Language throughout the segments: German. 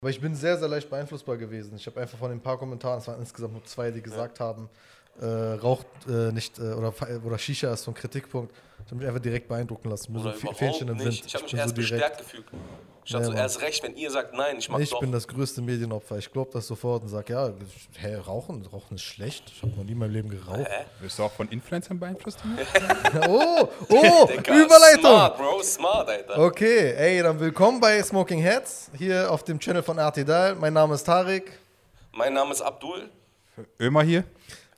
Aber ich bin sehr, sehr leicht beeinflussbar gewesen. Ich habe einfach von den paar Kommentaren, es waren insgesamt nur zwei, die gesagt haben, äh, raucht äh, nicht äh, oder, oder Shisha ist so ein Kritikpunkt. Ich habe mich einfach direkt beeindrucken lassen. Mir so Fähnchen im. Wind. Ich habe mich bin erst so direkt. bestärkt gefühlt. Ich Ja, so, Mann. erst recht, wenn ihr sagt, nein, ich mach Ich doch. bin das größte Medienopfer. Ich glaube das sofort und sage, ja, hey, rauchen, rauchen ist schlecht. Ich habe noch nie in meinem Leben geraucht. Wirst du auch von Influencern beeinflusst? Oh, oh, Digga, Überleitung. Smart, Bro, smart, Alter. Okay, ey, dann willkommen bei Smoking Heads hier auf dem Channel von RT Dial. Mein Name ist Tarek. Mein Name ist Abdul. Ömer hier.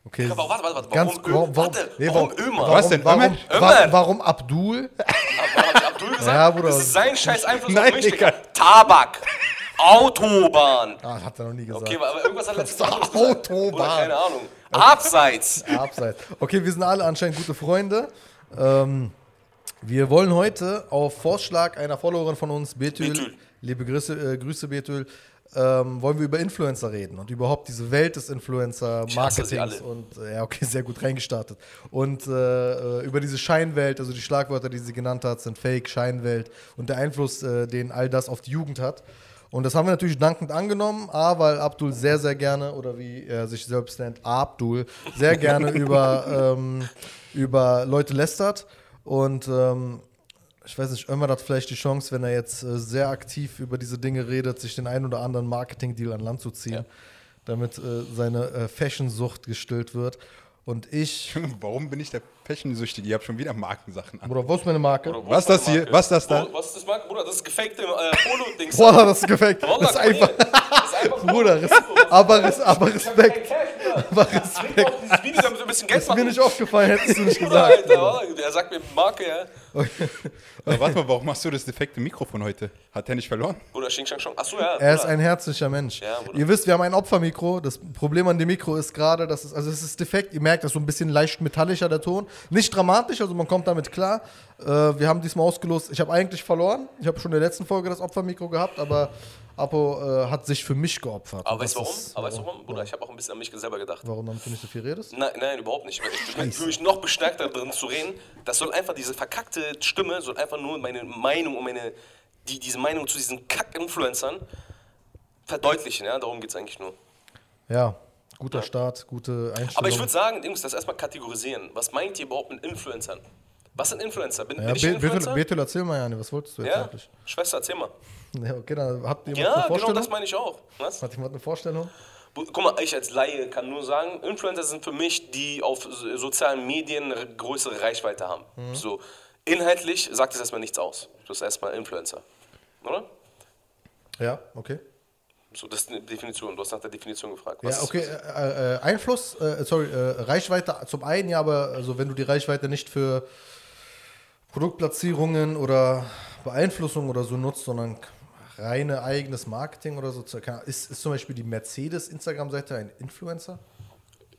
Okay, Aber warte, warte, warte. ganz Warum Ö- warte, warum Ömer? Warum, Was denn, Warum, Ömer? warum, Ömer? warum Abdul? Warum ich Abdul gesagt? Ja, Bruder. Das ist sein scheiß Einfluss Nein, auf mich, Digga. Tabak. Autobahn. Ah, hat er noch nie gesagt. Okay, aber irgendwas hat er letztens Das. Autobahn. Bruder, keine Ahnung. Abseits. Abseits. Okay, wir sind alle anscheinend gute Freunde. Ähm, wir wollen heute auf Vorschlag einer Followerin von uns, Betül, Betül. liebe Grüße, äh, Grüße Betül, ähm, wollen wir über Influencer reden und überhaupt diese Welt des Influencer-Marketings und äh, ja, okay, sehr gut reingestartet. Und äh, äh, über diese Scheinwelt, also die Schlagwörter, die sie genannt hat, sind Fake, Scheinwelt und der Einfluss, äh, den all das auf die Jugend hat. Und das haben wir natürlich dankend angenommen, A, weil Abdul sehr, sehr gerne, oder wie er sich selbst nennt, Abdul, sehr gerne über, ähm, über Leute lästert. Und ähm, ich weiß nicht, Ömer hat vielleicht die Chance, wenn er jetzt äh, sehr aktiv über diese Dinge redet, sich den einen oder anderen Marketing-Deal an Land zu ziehen, damit äh, seine äh, Fashion-Sucht gestillt wird. Und ich, Warum bin ich der Fashion-Süchtige? Ihr habt schon wieder Markensachen an. Bruder, wo ist meine Marke? Bruder, Was ist das hier? Marke? Was das da? Was ist das, Marke? Bruder? Das ist gefakte äh, Polo-Dings. Boah, das ist gefaked. Wallah, Das ist einfach. Das ist einfach Bruder, res aber, res aber Respekt. Aber Respekt. dieses Video, damit ein bisschen Geld Ist mir machen. nicht aufgefallen, hättest du nicht Bruder, gesagt. Alter, Wallah, der sagt mir Marke, ja. Aber warte mal, warum hast du das defekte Mikrofon heute? Hat der nicht verloren? Bruder, Xing Shang Shong. Achso, ja. Er ist ein herzlicher Mensch. Ja, ihr wisst, wir haben ein Opfermikro. Das Problem an dem Mikro ist gerade, dass es, also es ist defekt. Ihr merkt, das ist so ein bisschen leicht metallischer der Ton. Nicht dramatisch, also man kommt damit klar. Äh, wir haben diesmal ausgelost. Ich habe eigentlich verloren. Ich habe schon in der letzten Folge das Opfermikro gehabt, aber Apo äh, hat sich für mich geopfert. Aber weißt du warum? ist- Aber weißt du warum? Bruder, ich habe auch ein bisschen an mich selber gedacht. Warum damit du nicht so viel redest? Nein, nein, überhaupt nicht. Ich für mich noch bestärkter drin zu reden. Das soll einfach, diese verkackte Stimme soll einfach nur meine Meinung und meine, die, diese Meinung zu diesen Kack-Influencern verdeutlichen. Ja? Darum geht es eigentlich nur. Ja, guter Start, gute Einstellung. Aber ich würde sagen, Jungs, das erstmal kategorisieren. Was meint ihr überhaupt mit Influencern? Was sind Influencer? Bin, ja, bin ich Be- Influencer? Betul, erzähl mal, Jani, was wolltest du jetzt ja, eigentlich? Schwester, erzähl mal. Ja, okay, dann habt ihr Ja, eine genau Vorstellung? das meine ich auch. Was? Hat jemand eine Vorstellung? Guck mal, ich als Laie kann nur sagen, Influencer sind für mich, die auf so- sozialen Medien eine größere Reichweite haben. Mhm. So, inhaltlich sagt es erstmal nichts aus. Das ist erstmal Influencer. Oder? Ja, okay. So, das ist eine Definition. Du hast nach der Definition gefragt. Ja, Was ist- okay, äh, äh, Einfluss, äh, sorry, äh, Reichweite zum einen, ja, aber also wenn du die Reichweite nicht für Produktplatzierungen oder Beeinflussung oder so nutzt, sondern reine eigenes Marketing oder so, ist, ist zum Beispiel die Mercedes-Instagram-Seite ein Influencer?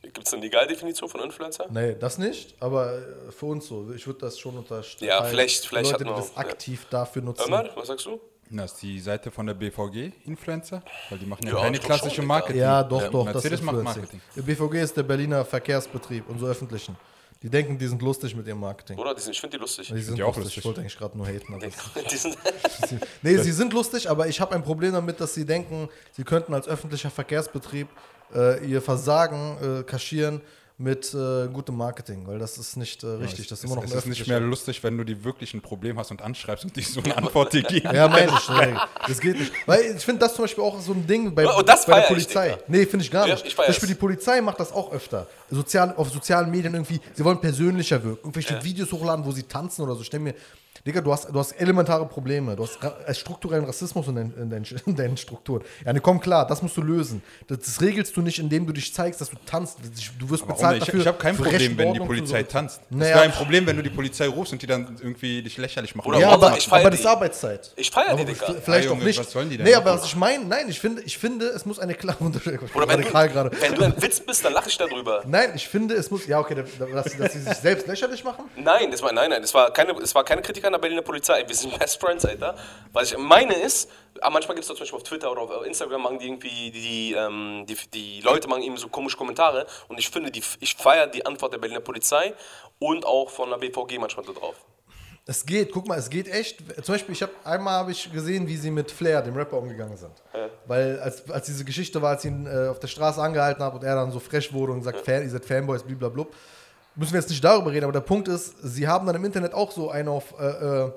Gibt es eine Legaldefinition von Influencer? Nee, das nicht, aber für uns so. Ich würde das schon unterstellen. Ja, vielleicht- vielleicht Leute, hat die man das auch- aktiv dafür nutzen. Ömer, was sagst du? Das ist die Seite von der BVG, Influencer. Weil die machen ja, Ja, keine klassische schon, Marketing. Ja, doch, doch, Mercedes das ist macht. Marketing. BVG ist der Berliner Verkehrsbetrieb, unsere öffentlichen. Die denken, die sind lustig mit ihrem Marketing. Oder? Die sind, ich finde die lustig. Die sind ja auch lustig. lustig. Ich wollte eigentlich gerade nur haten. Aber Die sind, nee, sie sind lustig, aber ich habe ein Problem damit, dass sie denken, sie könnten als öffentlicher Verkehrsbetrieb äh, ihr Versagen äh, kaschieren mit äh, gutem Marketing, weil das ist nicht äh, richtig. Das ist immer noch es ist nicht mehr lustig, wenn du die wirklich ein Problem hast und anschreibst und dich so eine Antwort dir geben. Ja, meine ich. Nee, das geht nicht. Weil ich finde das zum Beispiel auch so ein Ding bei, Oh, das bei der ich, Polizei. Digga. nee, finde ich gar Ja, nicht. ich zum. Beispiel die Polizei macht das auch öfter. Sozial, auf sozialen Medien irgendwie, sie wollen persönlicher wirken. Irgendwelche Videos hochladen, wo sie tanzen oder so. Stell mir, Digga, du hast, du hast elementare Probleme. Du hast ra äh, strukturellen Rassismus in, dein, in, deinen, in deinen Strukturen. Ja, ne, komm klar, das musst du lösen. Das, das regelst du nicht, indem du dich zeigst, dass du tanzt. Du wirst Warum bezahlt nicht? dafür. ich habe kein Problem, wenn die Polizei sorgen. tanzt. Das Naja. wäre ein Problem, wenn du die Polizei rufst und die dann irgendwie dich lächerlich machen. Oder Ja, aber, ich feier aber das ist Arbeitszeit. Ich feier die, Aber Digga. Vielleicht Ja, auch Junge, nicht. was sollen die denn? Nee, aber was ich meine, nein, ich finde, ich finde, es muss eine klare Unterscheidung. Oder wenn radikal du, gerade. wenn du ein Witz bist, dann lache ich darüber. Nein, ich finde, es muss. Ja, okay, da- da- dass, dass sie sich selbst lächerlich machen. Nein, das war, nein, nein, das war keine, das war keine Kritik der Berliner Polizei. Wir sind Best Friends, Alter. Was ich meine ist, aber manchmal gibt es zum Beispiel auf Twitter oder auf Instagram machen die irgendwie, die, ähm, die, die Leute machen eben so komische Kommentare und ich finde, die, ich feiere die Antwort der Berliner Polizei und auch von der BVG manchmal so drauf. Es geht, guck mal, es geht echt. Zum Beispiel, ich habe einmal habe ich gesehen, wie sie mit Flair, dem Rapper, umgegangen sind. Weil als, als diese Geschichte war, als ich ihn äh, auf der Straße angehalten habe und er dann so frech wurde und gesagt, Fan, ihr seid Fanboys, blablabla. Müssen wir jetzt nicht darüber reden, aber der Punkt ist, sie haben dann im Internet auch so einen auf äh, äh,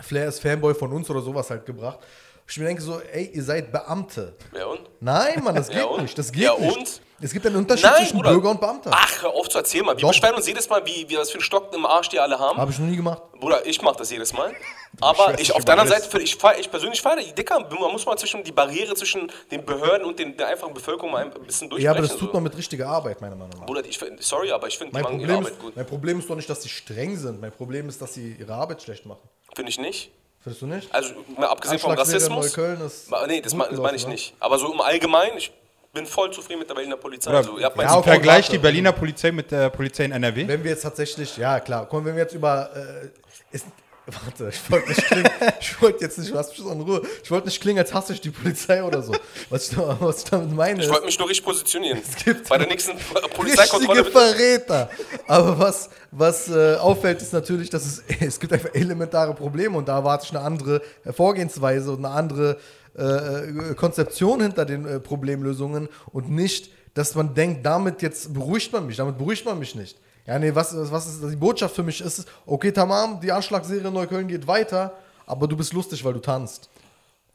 Flair ist Fanboy von uns oder sowas halt gebracht. Ich mir denke so, ey, ihr seid Beamte. Ja und? Nein, Mann, das geht Ja, nicht. Das geht Ja, nicht. und? Es gibt einen Unterschied Nein, zwischen Bruder. Bürger und Beamter. Ach, hör auf zu erzählen, mal. Wir Doch. beschweren uns jedes Mal, wie, wie was für einen Stock im Arsch die alle haben. Habe ich noch nie gemacht. Bruder, ich mach das jedes Mal. Aber ich dich auf der anderen. Seite, für- ich, ich persönlich feiere die Dicker. Man muss mal zwischen die Barriere zwischen den Behörden und den, der einfachen Bevölkerung mal ein bisschen durchbrechen. Ja, aber das tut so. man mit richtiger Arbeit, meiner Meinung nach. Bruder, ich, sorry, aber ich finde, die Mein machen ihre Problem, Arbeit ist, gut. mein Problem ist doch nicht, dass sie streng sind. Mein Problem ist, dass sie ihre Arbeit schlecht machen. Finde ich nicht. Findest du nicht? Also, abgesehen vom Rassismus. Neukölln ist nee, das gut meine ich ne? nicht. Aber so im Allgemeinen, ich bin voll zufrieden mit der Berliner Polizei. Oder Also, ihr habt mein Ja, okay. Vergleich die Berliner Polizei mit der Polizei in NRW. Wenn wir jetzt tatsächlich, ja klar, komm, wenn wir jetzt über. Äh, ist, warte, ich wollte nicht klingen, ich wollte jetzt nicht, lass mich so in Ruhe. Ich wollte nicht klingen, als hasse ich die Polizei oder so. Was ich, was ich damit meine. Ich wollte mich nur richtig positionieren. gibt Bei der nächsten Polizeikontrolle. Richtige Verräter. Aber was, was äh, auffällt, ist natürlich, dass es, es gibt einfach elementare Probleme und da erwarte ich eine andere Vorgehensweise und eine andere äh, äh, Konzeption hinter den äh, Problemlösungen und nicht, dass man denkt, damit jetzt beruhigt man mich, damit beruhigt man mich nicht. Ja, nee, was, was ist die Botschaft für mich ist, okay, Tamam, die Anschlagsserie in Neukölln geht weiter, aber du bist lustig, weil du tanzt.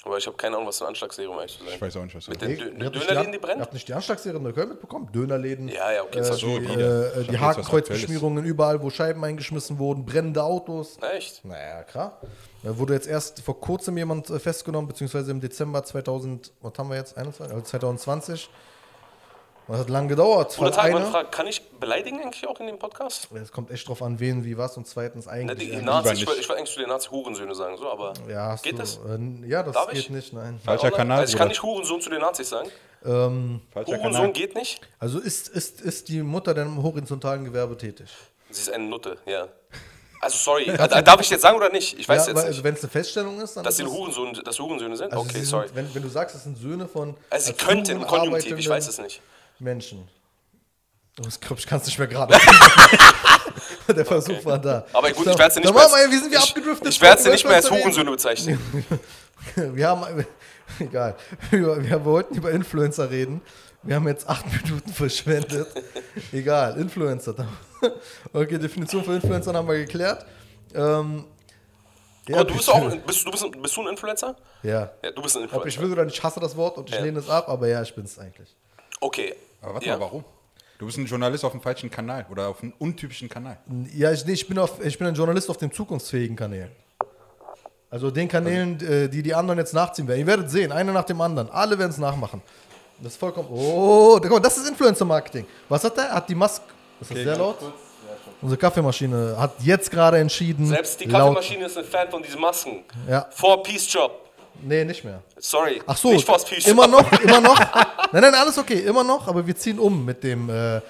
Aber ich habe keine Ahnung, was eine Anschlagsserie um ehrlich zu sein. Ich weiß auch nicht, was Mit den Dö Dönerläden, die brennen? habt nicht die Anschlagsserie in Neukölln mitbekommen? Dönerläden. Ja, ja, okay, Äh, war die, wieder. äh, Ich die Hakenkreuzbeschmierungen überall, wo Scheiben eingeschmissen wurden, brennende Autos. Echt? Naja, klar. Da wurde jetzt erst vor kurzem jemand äh, festgenommen, beziehungsweise im Dezember 2000, was haben wir jetzt, 21, also 2020. Das hat lang gedauert. Oder Tag, einer- Frage, kann ich beleidigen eigentlich auch in dem Podcast? Es kommt echt drauf an, wen, wie, was und zweitens eigentlich. die eigentlich- Nazi, ich wollte ich wollte eigentlich zu den Nazi-Hurensöhne sagen, so, aber ja, geht du, das? Äh, ja, das Darf geht ich? nicht, nein. Falscher Oder? Kanal, Also ich kann nicht Hurensohn zu den Nazis sagen. Ähm, Falscher Hurensohn Kanal. geht nicht. also ist, ist, ist die Mutter denn im horizontalen Gewerbe tätig? Sie ist eine Nutte, ja. Also sorry, darf ich jetzt sagen oder nicht? Ich weiß ja, jetzt weil, nicht. also wenn es eine Feststellung ist, dann dass sie es- Hurensohn, dass Hurensöhne sind? Also okay, sie sorry. Sind, wenn, wenn du sagst, es sind Söhne von. Also sie als könnte im Konjunktiv, ich weiß es nicht. Menschen. Oh, ich glaube, ich kann es nicht mehr gerade. Der Versuch war da. Aber gut, ich werde sie nicht mehr machen wir, sind wir ich, abgedriftet? Ich werde sie nicht mehr als. Hurensöhne bezeichnen. Wir haben, egal, wir, wir wollten über Influencer reden. Wir haben jetzt acht Minuten verschwendet. Egal, Influencer. Okay, Definition für Influencer haben wir geklärt. Ähm, ja, Aber du bist auch, bist, du bist, bist du ein Influencer? Ja. Ja, du bist ein Ob ich Influencer. will oder nicht, ich hasse das Wort und ich Ja. lehne es ab, aber ja, ich bin es eigentlich. Okay. Aber warte ja. mal, warum? Du bist ein Journalist auf dem falschen Kanal oder auf einem untypischen Kanal. Ja, ich, nee, ich, bin auf, ich bin ein Journalist auf den zukunftsfähigen Kanälen. Also den Kanälen, äh, die die anderen jetzt nachziehen werden. Ihr werdet sehen, einer nach dem anderen. Alle werden es nachmachen. Das ist vollkommen. Oh, da- guck mal, das ist Influencer-Marketing. Was hat der? Hat die Maske. Ist das sehr laut? Unsere Kaffeemaschine hat jetzt gerade entschieden. Selbst die laut- Kaffeemaschine ist ein Fan von diesen Masken. Ja. For Peace Job. Nee, nicht mehr. Sorry. Ach so, Nicht for Peace immer noch, immer noch. Nein, nein, alles okay, immer noch, aber wir ziehen um mit dem. Äh,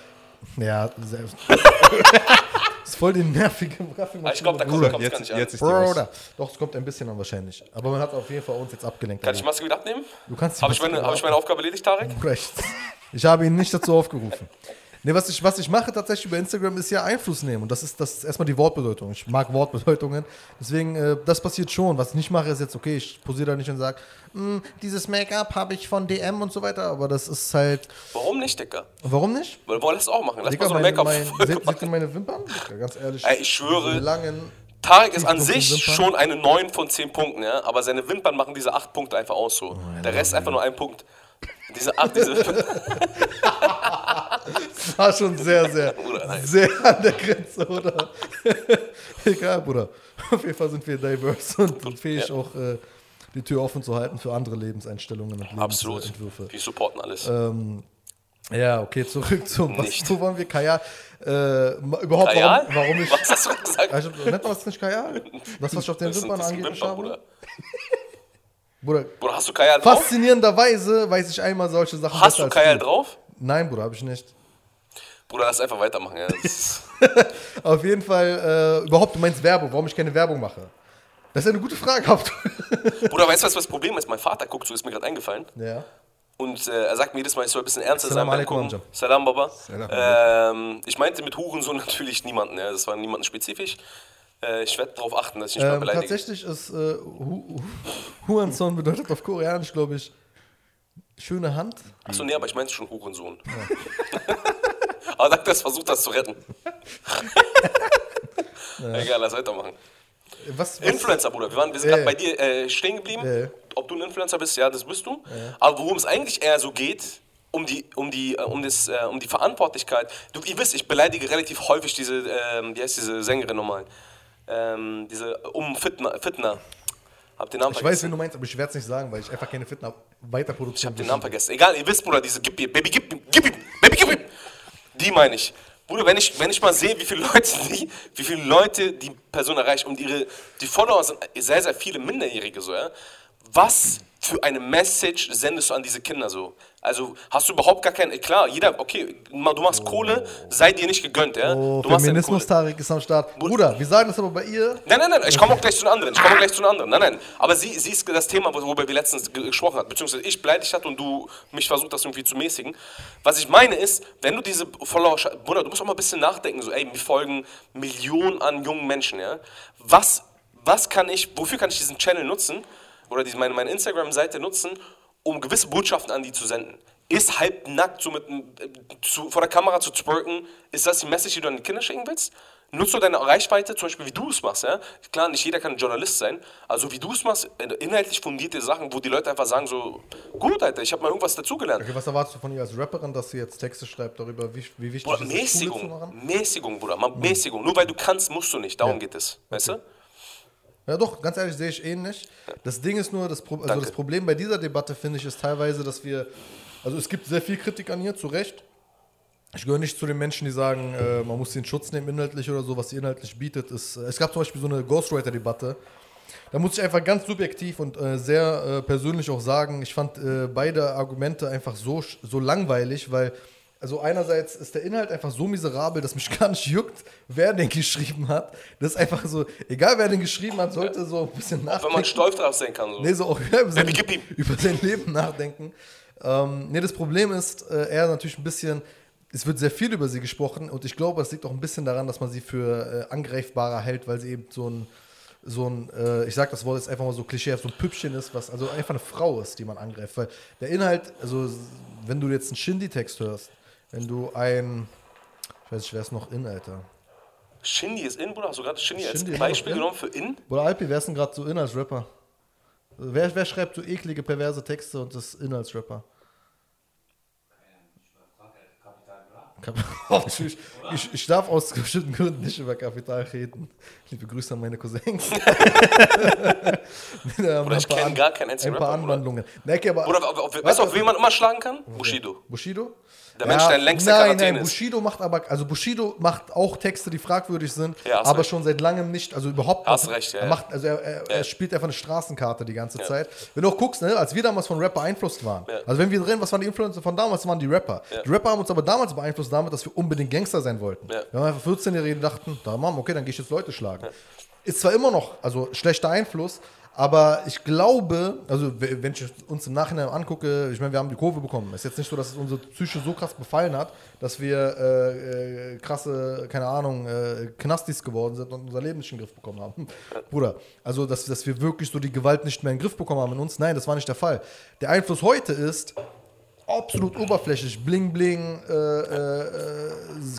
ja, selbst. das ist voll die nervige Kaffeemaschine. Ich glaube, da kommt kommt's gar jetzt, nicht an. jetzt. Bruder. Doch, es kommt ein bisschen an wahrscheinlich. Aber man hat auf jeden Fall uns jetzt abgelenkt. Kann ich Maske wieder abnehmen? du kannst Habe ich, meine, hab ich meine Aufgabe erledigt, Tarek? Recht. Ich habe ihn nicht dazu aufgerufen. Nee, was ich, was ich mache tatsächlich über Instagram ist ja Einfluss nehmen. Und das ist, das ist erstmal die Wortbedeutung. Ich mag Wortbedeutungen. Deswegen, äh, das passiert schon. Was ich nicht mache, ist jetzt, okay, ich posiere da nicht und sage, dieses Make-up habe ich von DM und so weiter. Aber das ist halt. Warum nicht, Dicker? Warum nicht? Weil wollen das auch machen. Lass Digga, mal so ein mein, Make-up mein, Folge seht, seht ihr meine Wimpern? Digga, ganz ehrlich. Ey, ich schwöre, Langen. Tarek ist an sich schon eine 9 von 10 Punkten, ja? aber seine Wimpern machen diese 8 Punkte einfach aus so. Der Rest ist einfach nur ein Punkt. Diese 8, diese War schon sehr, sehr, Bruder, sehr an der Grenze, oder? Egal, Bruder. Auf jeden Fall sind wir diverse und, fähig, Ja. auch äh, die Tür offen zu halten für andere Lebenseinstellungen und Absolut. Lebensentwürfe. Die supporten alles. Ähm, ja, okay, zurück zum. Was, wo waren wir? Kajal. Äh, überhaupt, Kajal? warum, warum ich. Was hast du gesagt? Also, nennt man das nicht Kajal? Das, was ich auf den Das Wimpern das angeblich Wimpern, habe? Bruder. Bruder, Bruder, hast du Kajal drauf? faszinierenderweise weiß ich einmal solche Sachen Hast besser du als Kajal drauf? Nein, Bruder, habe ich nicht. Bruder, lass einfach weitermachen. Ja. Auf jeden Fall, äh, überhaupt, du meinst Werbung, warum ich keine Werbung mache. Das ist eine gute Frage, Haupт. Bruder, weißt du, was das Problem ist? Mein Vater guckt so, ist mir gerade eingefallen. ja. Und äh, er sagt mir jedes Mal, ich soll ein bisschen ernster Salam sein beim Gucken. Salam, Baba. Salam Ähm, ich meinte mit Hurensohn natürlich niemanden. Ja. Das war niemanden spezifisch. Äh, ich werde darauf achten, dass ich nicht mal Ähm, beleidige. tatsächlich ist äh, Hu Hu- Huanson bedeutet auf Koreanisch, glaube ich, schöne Hand. Achso, nee, aber ich meinte schon Hurensohn. Aber dass du versucht hast zu retten. Egal, lass weitermachen. Was, was Influencer, Bruder. Wir, waren, wir sind Ja, gerade ja. bei dir äh, stehen geblieben. Ja, ja. Ob du ein Influencer bist, ja, das bist du. Aber worum es eigentlich eher so geht, um die, um die, äh, um das, äh, um die Verantwortlichkeit. Du, ihr wisst, ich beleidige relativ häufig diese, ähm, wie heißt diese Sängerin nochmal? Ähm, diese Um Fitna. Fitna. Hab den Namen Ich weiß, vergessen. wen du meinst, aber ich werde es nicht sagen, weil ich einfach keine Fitner weiter produziere. Ich hab den Namen vergessen. Egal, ihr wisst, Bruder, diese Gib ihm, Baby, gib ihm, gib ihm, Baby, gib ihm. Die meine ich. Bruder, wenn ich, wenn ich mal sehe, wie viele Leute die, wie viele Leute die Person erreicht und ihre, die Follower sind sehr, sehr viele Minderjährige so, ja. Was für eine Message sendest du an diese Kinder so? Also hast du überhaupt gar keinen, klar, jeder, okay, du machst Kohle, sei dir nicht gegönnt, ja. Oh, du machst deine Feminismus, Kohle. Tarek ist am Start. Bruder, wir sagen das aber bei ihr. Nein, nein, nein, ich komme auch gleich zu den anderen. Ich komme gleich zu den anderen. Nein, nein. Aber sie, sie ist das Thema, worüber wir letztens ge- gesprochen haben, beziehungsweise ich beleidigt hatte und du mich versucht hast, irgendwie zu mäßigen. Was ich meine ist, wenn du diese Follower, Bruder, du musst auch mal ein bisschen nachdenken, so, ey, mir folgen Millionen an jungen Menschen, ja. Was, was kann ich, wofür kann ich diesen Channel nutzen oder diese, meine, meine Instagram-Seite nutzen, um gewisse Botschaften an die zu senden? Ist halbnackt so mit, äh, zu, vor der Kamera zu twerken, ist das die Message, die du an die Kinder schicken willst? Nutzt du deine Reichweite, zum Beispiel wie du es machst, ja? Klar, nicht jeder kann ein Journalist sein, also wie du es machst, äh, inhaltlich fundierte Sachen, wo die Leute einfach sagen so, gut, Alter, ich habe mal irgendwas dazugelernt. Okay, was erwartest du von ihr als Rapperin, dass sie jetzt Texte schreibt darüber, wie, wie wichtig Bruder, ist, Mäßigung? Mäßigung, Bruder, mal Mäßigung. Nur weil du kannst, musst du nicht, darum geht es, weißt du? Ja, doch, ganz ehrlich, sehe ich ähnlich. Das Ding ist nur, das, Pro also das Problem bei dieser Debatte, finde ich, ist teilweise, dass wir, also es gibt sehr viel Kritik an ihr, zu Recht. Ich gehöre nicht zu den Menschen, die sagen, äh, man muss den Schutz nehmen inhaltlich oder so, was sie inhaltlich bietet. Ist, äh, es gab zum Beispiel so eine Ghostwriter-Debatte. Da muss ich einfach ganz subjektiv und äh, sehr äh, persönlich auch sagen, ich fand äh, beide Argumente einfach so, so langweilig, weil, also einerseits ist der Inhalt einfach so miserabel, dass mich gar nicht juckt, wer den geschrieben hat. Das ist einfach so, egal wer den geschrieben hat, sollte so ein bisschen nachdenken. Wenn man stolz drauf sein kann. So. Nee, so auch über sein, über sein Leben nachdenken. Ähm, nee, das Problem ist, äh, er natürlich ein bisschen, es wird sehr viel über sie gesprochen und ich glaube, es liegt auch ein bisschen daran, dass man sie für äh, angreifbarer hält, weil sie eben so ein, so ein, äh, ich sag das Wort jetzt einfach mal so klischeehaft, so ein Püppchen ist, was also einfach eine Frau ist, die man angreift. Weil der Inhalt, also wenn du jetzt einen Shindy-Text hörst, wenn du ein, ich weiß nicht, wer ist noch in, Alter? Shindy ist in, Bruder, hast du gerade Shindy als Shindy noch Beispiel genommen für in? Oder Alpi, wer ist denn gerade so in als Rapper? Wer, wer schreibt so eklige, perverse Texte und ist in als Rapper? Kap- Oh, ich, ich, ich darf aus bestimmten Gründen nicht über Kapital reden. Liebe Grüße an meine Cousins. Oder ich kenn gar keinen einzigen Ein paar Rapper, Bruder. Anwandlungen. Aber, Oder auf, auf, weißt du, auf wen man immer schlagen kann? Bushido. Bushido? Der Mensch, der längste nein, Quarantäne nein, ist. Bushido macht aber, also Bushido macht auch Texte, die fragwürdig sind, Ja, aber recht. schon seit langem nicht, also überhaupt Hast nicht. recht, ja, er ja. macht, also er, er, Ja. er spielt einfach eine Straßenkarte die ganze Zeit. Wenn du auch guckst, ne, als wir damals von Rapper beeinflusst waren, Ja. also wenn wir drin, was waren die Influencer von damals, das waren die Rapper. Ja. Die Rapper haben uns aber damals beeinflusst damit, dass wir unbedingt Gangster sein wollten. Ja. Wir haben einfach 14-Jährige, die dachten, da Mann, okay, dann gehe ich jetzt Leute schlagen. Ist zwar immer noch, also schlechter Einfluss, aber ich glaube, also wenn ich uns im Nachhinein angucke, ich meine, wir haben die Kurve bekommen. Ist jetzt nicht so, dass es unsere Psyche so krass befallen hat, dass wir äh, äh, krasse, keine Ahnung, äh, Knastis geworden sind und unser Leben nicht in den Griff bekommen haben. Bruder, also dass, dass wir wirklich so die Gewalt nicht mehr in den Griff bekommen haben in uns. Nein, das war nicht der Fall. Der Einfluss heute ist, absolut oberflächlich, bling bling, äh, äh, äh,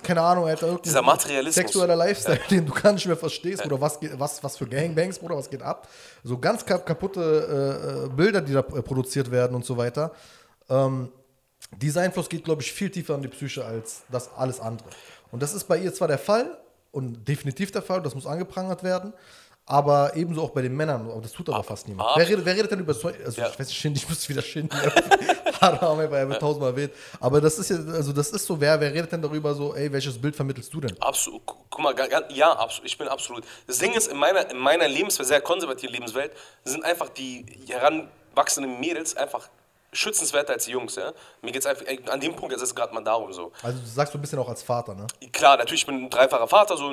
keine Ahnung, Alter, Dieser Materialismus. Sexueller Lifestyle, den du gar nicht mehr verstehst, oder was, geht, was, was für Gangbangs, Bruder, was geht ab. So ganz kap kaputte äh, äh, Bilder, die da äh, produziert werden und so weiter. Ähm, dieser Einfluss geht, glaube ich, viel tiefer in die Psyche als das alles andere. Und das ist bei ihr zwar der Fall und definitiv der Fall, das muss angeprangert werden, aber ebenso auch bei den Männern. Aber das tut aber fast niemand. Wer redet, wer redet denn über so, also Ja. ich weiß nicht, Shindy, ich muss wieder Shindy. Haram, weil er wird tausendmal erwähnt. Aber das ist ja, also das ist so, wer, wer redet denn darüber so, ey, welches Bild vermittelst du denn? Absolut. Guck mal, ja, absolut. Ich bin absolut. Das Ding ist, in meiner, in meiner Lebenswelt, sehr konservativen Lebenswelt, sind einfach die heranwachsenden Mädels einfach schützenswerter als die Jungs, ja. Mir geht es einfach, ey, an dem Punkt ist es gerade mal darum so. Also du sagst du ein bisschen auch als Vater, ne? Klar, natürlich, ich bin ein dreifacher Vater, so,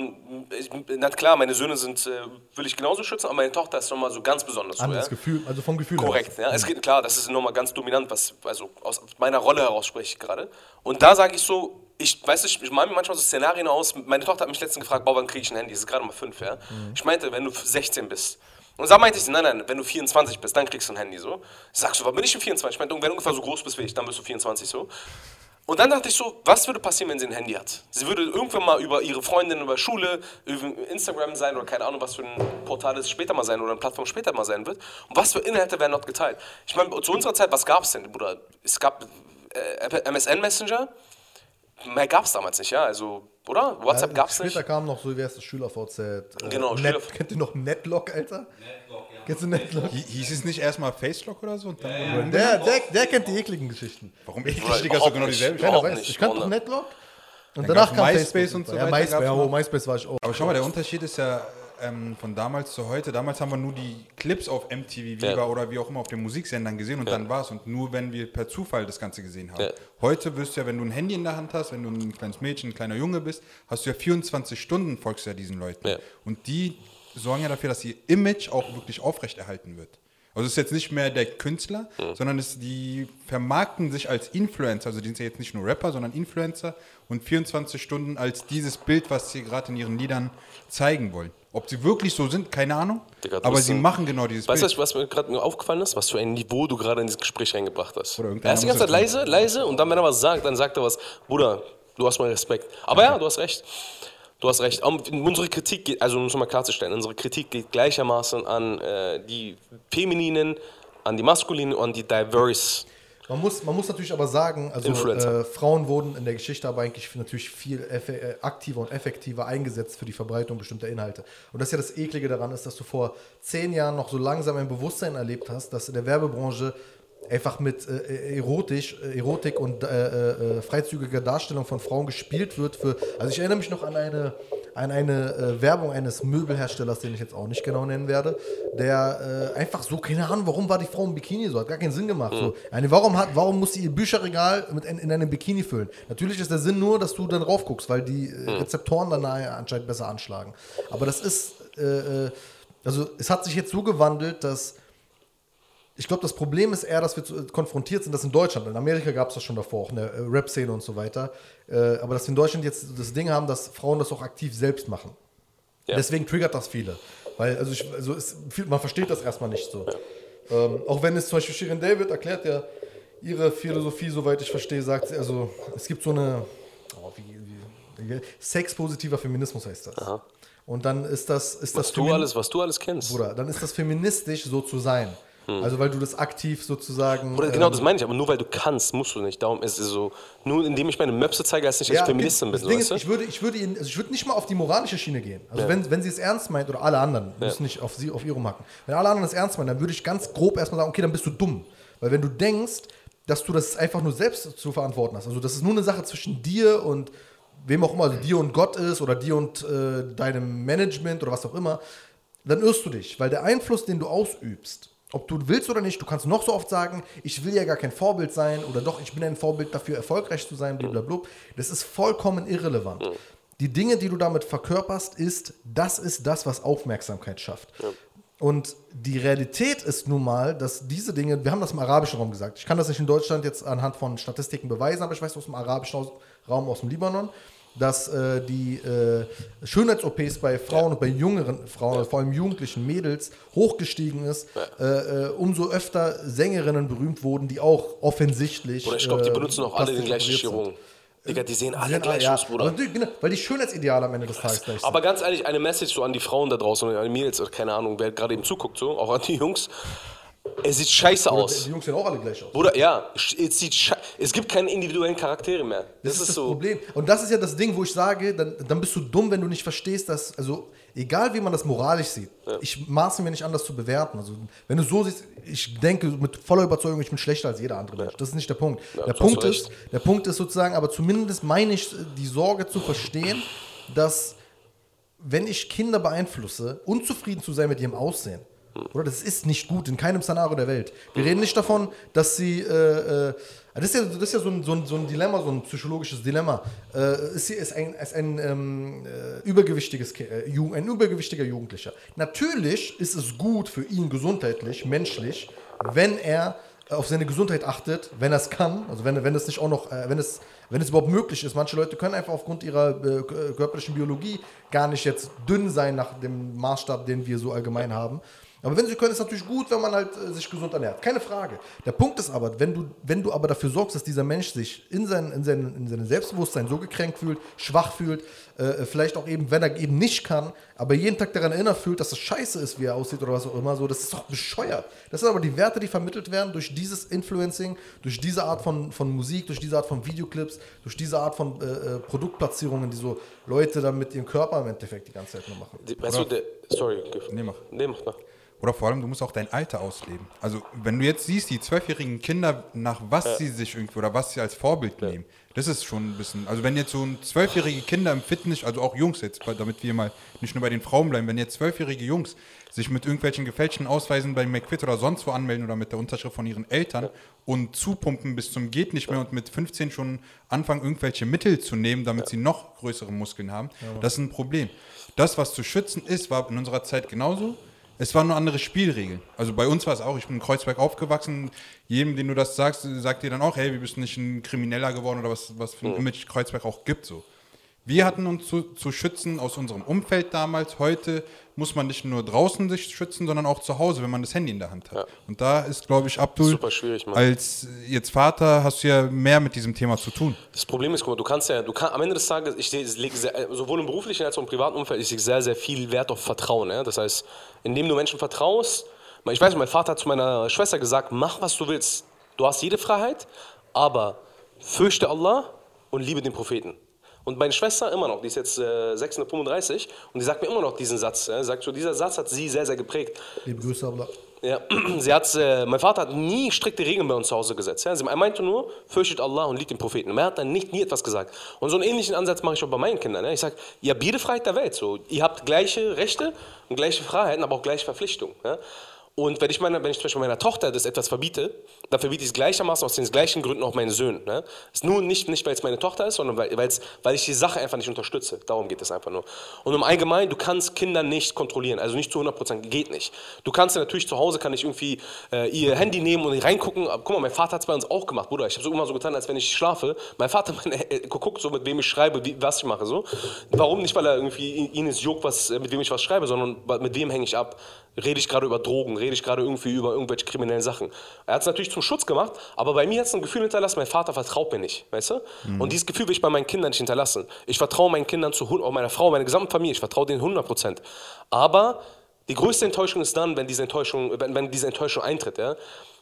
ich, na klar, meine Söhne sind, äh, will ich genauso schützen, aber meine Tochter ist nochmal so ganz besonders. So, ja? Gefühl, also vom Gefühl her. Korrekt, ja. Es geht klar, das ist nochmal ganz dominant, was, also aus meiner Rolle heraus spreche ich gerade. Und da sage ich so, ich weiß nicht, ich male mir manchmal so Szenarien aus. Meine Tochter hat mich letztens gefragt, wann kriege ich ein Handy? Das ist gerade mal fünf, ja. Ich meinte, wenn du 16 bist. Und da meinte ich, nein, nein, wenn du 24 bist, dann kriegst du ein Handy so. Sagst du, wann bin ich denn 24? Ich meinte, wenn du ungefähr so groß bist wie ich, dann bist du 24 so. Und dann dachte ich so, was würde passieren, wenn sie ein Handy hat? Sie würde irgendwann mal über ihre Freundin, über Schule, über Instagram sein oder keine Ahnung, was für ein Portal es später mal sein oder eine Plattform später mal sein wird. Und was für Inhalte werden dort geteilt? Ich meine, zu unserer Zeit, was gab es denn, Bruder? Es gab äh, MSN Messenger, mehr gab es damals nicht, ja, also, oder? WhatsApp gab es Später nicht. kam noch so, wie heißt das, SchülerVZ. Äh, Genau, Net, Schüler- Kennt ihr noch Netlock, Alter? Netlock, ja. Kennst du Netlock? Hi- Hieß es nicht erstmal Facelock oder so? Und dann wurde- Der, der, der kennt die ekligen Geschichten. Warum eklig, Digga? Ist doch genau dieselbe Keiner weiß. nicht, Ich kannte. Netlock. Und Dann danach gab's kam MySpace Facebook und so Ja, weiter MySpace, gab's ja, noch. oh, MySpace war ich auch. Aber schau mal, der Unterschied ist ja ähm, von damals zu heute. Damals haben wir nur die Clips auf MTV Viva Ja. oder wie auch immer auf den Musiksendern gesehen und dann war's. Und nur wenn wir per Zufall das Ganze gesehen haben. Ja. Heute wirst du ja, wenn du ein Handy in der Hand hast, wenn du ein kleines Mädchen, ein kleiner Junge bist, hast du ja 24 Stunden folgst du ja diesen Leuten. Ja. Und die sorgen ja dafür, dass ihr Image auch wirklich aufrechterhalten wird. Also es ist jetzt nicht mehr der Künstler, sondern es, die vermarkten sich als Influencer. Also die sind ja jetzt nicht nur Rapper, sondern Influencer und 24 Stunden als dieses Bild, was sie gerade in ihren Liedern zeigen wollen. Ob sie wirklich so sind, keine Ahnung. Digga, du aber sie ein- machen genau dieses Weißt du, Bild. was mir gerade nur aufgefallen ist? Was für ein Niveau du gerade in dieses Gespräch reingebracht hast. Oder Er ist die ganze Zeit leise, leise und dann, wenn er was sagt, dann sagt er was. Bruder, du hast meinen Respekt. Aber ja, du hast recht. Du hast recht. Um, unsere Kritik geht, also um es mal klarzustellen, unsere Kritik geht gleichermaßen an äh, die Femininen, an die Maskulinen und an die Diverse. Man muss, man muss natürlich aber sagen, also äh, Frauen wurden in der Geschichte aber eigentlich natürlich viel äh, aktiver und effektiver eingesetzt für die Verbreitung bestimmter Inhalte. Und das ist ja das Eklige daran ist, dass du vor zehn Jahren noch so langsam ein Bewusstsein erlebt hast, dass in der Werbebranche einfach mit äh, erotisch, äh, Erotik und äh, äh, freizügiger Darstellung von Frauen gespielt wird. Für, also ich erinnere mich noch an eine, an eine äh, Werbung eines Möbelherstellers, den ich jetzt auch nicht genau nennen werde, der äh, einfach so, keine Ahnung, warum war die Frau im Bikini so, hat gar keinen Sinn gemacht. So. Eine, warum, hat, warum muss sie ihr Bücherregal mit in, in einem Bikini füllen? Natürlich ist der Sinn nur, dass du dann raufguckst, weil die äh, Rezeptoren dann anscheinend besser anschlagen. Aber das ist, äh, äh, also es hat sich jetzt so gewandelt, dass ich glaube, das Problem ist eher, dass wir äh, konfrontiert sind, dass in Deutschland, in Amerika gab es das schon davor, auch in der äh, Rap-Szene und so weiter, äh, aber dass wir in Deutschland jetzt das Ding haben, dass Frauen das auch aktiv selbst machen. Ja. Deswegen triggert das viele. Weil, also, ich, also es, man versteht das erstmal nicht so. Ähm, auch wenn es zum Beispiel Shirin David erklärt ja ihre Philosophie, soweit ich verstehe, sagt sie, also es gibt so eine, oh, wie, wie, sexpositiver Feminismus heißt das. Und dann ist das, ist das Was du Femin- alles, was du alles kennst. Bruder, dann ist das feministisch, so zu sein. Also weil du das aktiv sozusagen. Bruder, genau ähm, das meine ich, aber nur weil du kannst, musst du nicht. Darum ist es so, nur indem ich meine Möpse zeige, heißt nicht, dass ich Feministin das bin. Ding ist, ich würde, ich würde ihn, also ich würde nicht mal auf die moralische Schiene gehen. Also wenn, wenn sie es ernst meint oder alle anderen, müssen nicht auf sie, auf ihre Macken. Wenn alle anderen es ernst meinen, dann würde ich ganz grob erstmal sagen, okay, dann bist du dumm. Weil wenn du denkst, dass du das einfach nur selbst zu verantworten hast, also dass es nur eine Sache zwischen dir und wem auch immer, also dir und Gott ist oder dir und äh, deinem Management oder was auch immer, dann irrst du dich, weil der Einfluss, den du ausübst, ob du willst oder nicht, du kannst noch so oft sagen, ich will ja gar kein Vorbild sein oder doch, ich bin ein Vorbild dafür, erfolgreich zu sein, blablabla. Das ist vollkommen irrelevant. Die Dinge, die du damit verkörperst, ist, das ist das, was Aufmerksamkeit schafft. Und die Realität ist nun mal, dass diese Dinge, wir haben das im arabischen Raum gesagt, ich kann das nicht in Deutschland jetzt anhand von Statistiken beweisen, aber ich weiß aus dem arabischen Raum, aus dem Libanon, dass äh, die äh, Schönheits-OPs bei Frauen und bei jüngeren Frauen, vor allem jugendlichen Mädels, hochgestiegen ist, äh, äh, umso öfter Sängerinnen berühmt wurden, die auch offensichtlich. Oder ich glaube, die äh, benutzen auch alle den gleichen. Chirurgen. Digga, die sehen alle gleich ja, aus, Bruder. genau, weil die Schönheitsideale am Ende des Tages gleich sind. Aber ganz ehrlich, eine Message so an die Frauen da draußen und an die Mädels, keine Ahnung, wer gerade eben zuguckt, so, auch an die Jungs. Es sieht scheiße Die aus. Jungs sehen auch alle gleich aus. Bruder, ja, es sieht Es gibt keine individuellen Charaktere mehr. Das, Das, ist ist das so. Problem. Und das ist ja das Ding, wo ich sage, dann, dann bist du dumm, wenn du nicht verstehst, dass, also egal wie man das moralisch sieht, ich maße mir nicht an, das zu bewerten. Also wenn du so siehst, ich denke mit voller Überzeugung, ich bin schlechter als jeder andere Mensch. Das ist nicht der Punkt. der, hast Punkt ist der Punkt ist sozusagen, aber zumindest meine ich die Sorge zu verstehen, dass wenn ich Kinder beeinflusse, unzufrieden zu sein mit ihrem Aussehen, Oder das ist nicht gut in keinem Szenario der Welt. Wir reden nicht davon, dass sie. Äh, äh, das ist ja, das ist ja so, ein, so, ein, so ein Dilemma, so ein psychologisches Dilemma. Äh, ist, ist ein, ist ein ähm, äh, übergewichtiges, äh, ein übergewichtiger Jugendlicher. Natürlich ist es gut für ihn gesundheitlich, menschlich, wenn er auf seine Gesundheit achtet, wenn er es kann, also wenn, wenn es nicht auch noch, äh, wenn es wenn es überhaupt möglich ist. Manche Leute können einfach aufgrund ihrer äh, körperlichen Biologie gar nicht jetzt dünn sein nach dem Maßstab, den wir so allgemein haben. Aber wenn sie können, ist es natürlich gut, wenn man halt äh, sich gesund ernährt. Keine Frage. Der Punkt ist aber, wenn du, wenn du aber dafür sorgst, dass dieser Mensch sich in, sein, in, sein, in seinem Selbstbewusstsein so gekränkt fühlt, schwach fühlt, äh, vielleicht auch eben, wenn er eben nicht kann, aber jeden Tag daran erinnert fühlt, dass es scheiße ist, wie er aussieht oder was auch immer, so, das ist doch bescheuert. Das sind aber die Werte, die vermittelt werden durch dieses Influencing, durch diese Art von, von Musik, durch diese Art von Videoclips, durch diese Art von äh, äh Produktplatzierungen, die so Leute dann mit ihrem Körper im Endeffekt die ganze Zeit nur machen. Weißt du, der, sorry, nee, mach. Nee, mach, mach. Oder vor allem, du musst auch dein Alter ausleben. Also, wenn du jetzt siehst, die zwölfjährigen Kinder, nach was ja. sie sich irgendwie oder was sie als Vorbild ja. nehmen, das ist schon ein bisschen. Also, wenn jetzt so ein zwölfjährige Kinder im Fitness, also auch Jungs jetzt, damit wir mal nicht nur bei den Frauen bleiben, wenn jetzt zwölfjährige Jungs sich mit irgendwelchen gefälschten Ausweisen bei McFit oder sonst wo anmelden oder mit der Unterschrift von ihren Eltern ja. und zupumpen bis zum Geht nicht mehr und mit 15 schon anfangen, irgendwelche Mittel zu nehmen, damit sie noch größere Muskeln haben, das ist ein Problem. Das, was zu schützen ist, war in unserer Zeit genauso. Es waren nur andere Spielregeln. Also bei uns war es auch, ich bin in Kreuzberg aufgewachsen. Jedem, den du das sagst, sagt dir dann auch, hey, wie bist nicht ein Krimineller geworden oder was, was für ein mhm. Image Kreuzberg auch gibt. So. Wir hatten uns zu, zu schützen aus unserem Umfeld damals. Heute muss man nicht nur draußen sich schützen, sondern auch zu Hause, wenn man das Handy in der Hand hat. Ja. Und da ist, glaube ich, Abdul, Super schwierig, Mann. als jetzt Vater hast du ja mehr mit diesem Thema zu tun. Das Problem ist, guck mal, du kannst ja, du kann, am Ende des Tages, ich lege sowohl im beruflichen als auch im privaten Umfeld, ich lege sehr, sehr viel Wert auf Vertrauen. Ja? Das heißt, indem du Menschen vertraust, ich weiß mein Vater hat zu meiner Schwester gesagt, mach, was du willst. Du hast jede Freiheit, aber fürchte Allah und liebe den Propheten. Und meine Schwester immer noch, die ist jetzt äh, 635 und die sagt mir immer noch diesen Satz. Ja, sagt so, dieser Satz hat sie sehr, sehr geprägt. Liebe Grüße, Allah. Ja, sie hat, äh, mein Vater hat nie strikte Regeln bei uns zu Hause gesetzt. Ja. Er meinte nur, fürchtet Allah und liebt den Propheten. Er hat dann nicht, nie etwas gesagt. Und so einen ähnlichen Ansatz mache ich auch bei meinen Kindern. Ja. Ich sage, ihr habt jede Freiheit der Welt. So. Ihr habt gleiche Rechte und gleiche Freiheiten, aber auch gleiche Verpflichtungen. Ja. Und wenn ich, meine, wenn ich zum Beispiel meiner Tochter das etwas verbiete, dann verbiete ich es gleichermaßen aus den gleichen Gründen auch meinen Söhnen. Ne? ist nur nicht, nicht weil es meine Tochter ist, sondern weil, weil ich die Sache einfach nicht unterstütze. Darum geht es einfach nur. Und im Allgemeinen, du kannst Kinder nicht kontrollieren, also nicht zu 100 Prozent, geht nicht. Du kannst natürlich zu Hause, kann ich irgendwie äh, ihr Handy nehmen und reingucken. Guck mal, mein Vater hat es bei uns auch gemacht, Bruder. Ich habe so immer so getan, als wenn ich schlafe. Mein Vater meine, äh, guckt so, mit wem ich schreibe, wie, was ich mache. So. Warum nicht, weil er irgendwie ihn ist juckt, was, mit wem ich was schreibe, sondern mit wem hänge ich ab rede ich gerade über Drogen, rede ich gerade irgendwie über irgendwelche kriminellen Sachen. Er hat es natürlich zum Schutz gemacht, aber bei mir hat es ein Gefühl hinterlassen, mein Vater vertraut mir nicht, weißt du? Mhm. Und dieses Gefühl will ich bei meinen Kindern nicht hinterlassen. Ich vertraue meinen Kindern zu, auch meiner Frau, meiner gesamten Familie, ich vertraue denen 100 Prozent. Aber die größte Enttäuschung ist dann, wenn diese Enttäuschung, wenn, wenn diese Enttäuschung eintritt, ja?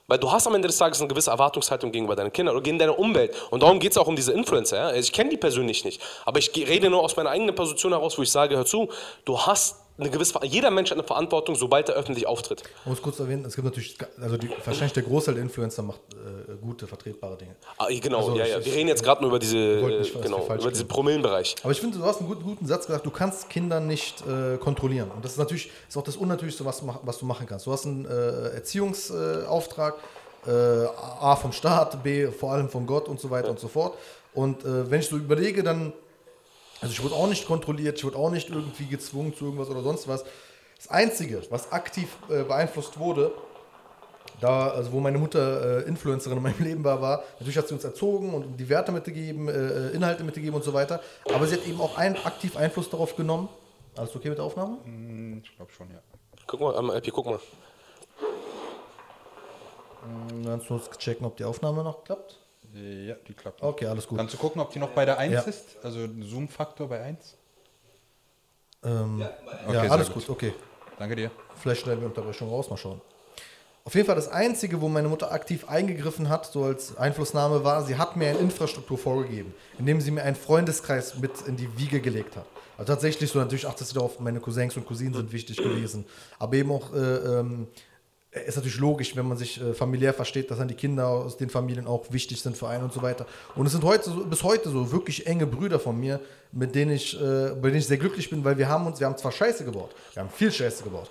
Weil du hast am Ende des Tages eine gewisse Erwartungshaltung gegenüber deinen Kindern oder gegen deine Umwelt. Und darum geht es auch um diese Influencer. Ja? Ich kenne die persönlich nicht. Aber ich rede nur aus meiner eigenen Position heraus, wo ich sage, hör zu, du hast eine gewisse, jeder Mensch hat eine Verantwortung, sobald er öffentlich auftritt. Ich muss kurz erwähnen, es gibt natürlich, also die, wahrscheinlich der Großteil der Influencer macht äh, gute, vertretbare Dinge. Ah, genau, also ja, ja. Wir reden jetzt gerade nur über diese, nicht, genau, über diesen Promillenbereich. Aber ich finde, du hast einen guten, guten, Satz gesagt, du kannst Kinder nicht äh, kontrollieren. Und das ist natürlich, ist auch das Unnatürlichste, was, was du machen kannst. Du hast einen äh, Erziehungsauftrag, äh, A vom Staat, B vor allem von Gott und so weiter ja. und so fort. Und äh, wenn ich so überlege, dann also ich wurde auch nicht kontrolliert, ich wurde auch nicht irgendwie gezwungen zu irgendwas oder sonst was. Das Einzige, was aktiv äh, beeinflusst wurde, da, also wo meine Mutter äh, Influencerin in meinem Leben war, war, natürlich hat sie uns erzogen und die Werte mitgegeben, äh, äh Inhalte mitgegeben und so weiter. Aber sie hat eben auch ein, aktiv Einfluss darauf genommen. Alles okay mit der Aufnahme? Mm, ich glaube schon, ja. Guck mal, ähm, Epi, guck mal. Dann kannst du checken, ob die Aufnahme noch klappt. Ja, die klappt. Okay, alles gut. Kannst du gucken, ob die noch bei der 1 ja. ist? Also Zoom-Faktor bei 1? Ähm, ja, okay, ja alles gut. gut, okay. Danke dir. Vielleicht schneiden wir Unterbrechung raus, mal schauen. Auf jeden Fall das Einzige, wo meine Mutter aktiv eingegriffen hat, so als Einflussnahme war, sie hat mir eine Infrastruktur vorgegeben, indem sie mir einen Freundeskreis mit in die Wiege gelegt hat. Also tatsächlich so, natürlich achtest du darauf, meine Cousins und Cousinen sind wichtig gewesen, aber eben auch äh, ähm, ist natürlich logisch, wenn man sich äh, familiär versteht, dass dann die Kinder aus den Familien auch wichtig sind für einen und so weiter. Und es sind heute so, bis heute so wirklich enge Brüder von mir, mit denen ich, äh, bei denen ich sehr glücklich bin, weil wir haben uns, wir haben zwar Scheiße gebaut, wir haben viel Scheiße gebaut.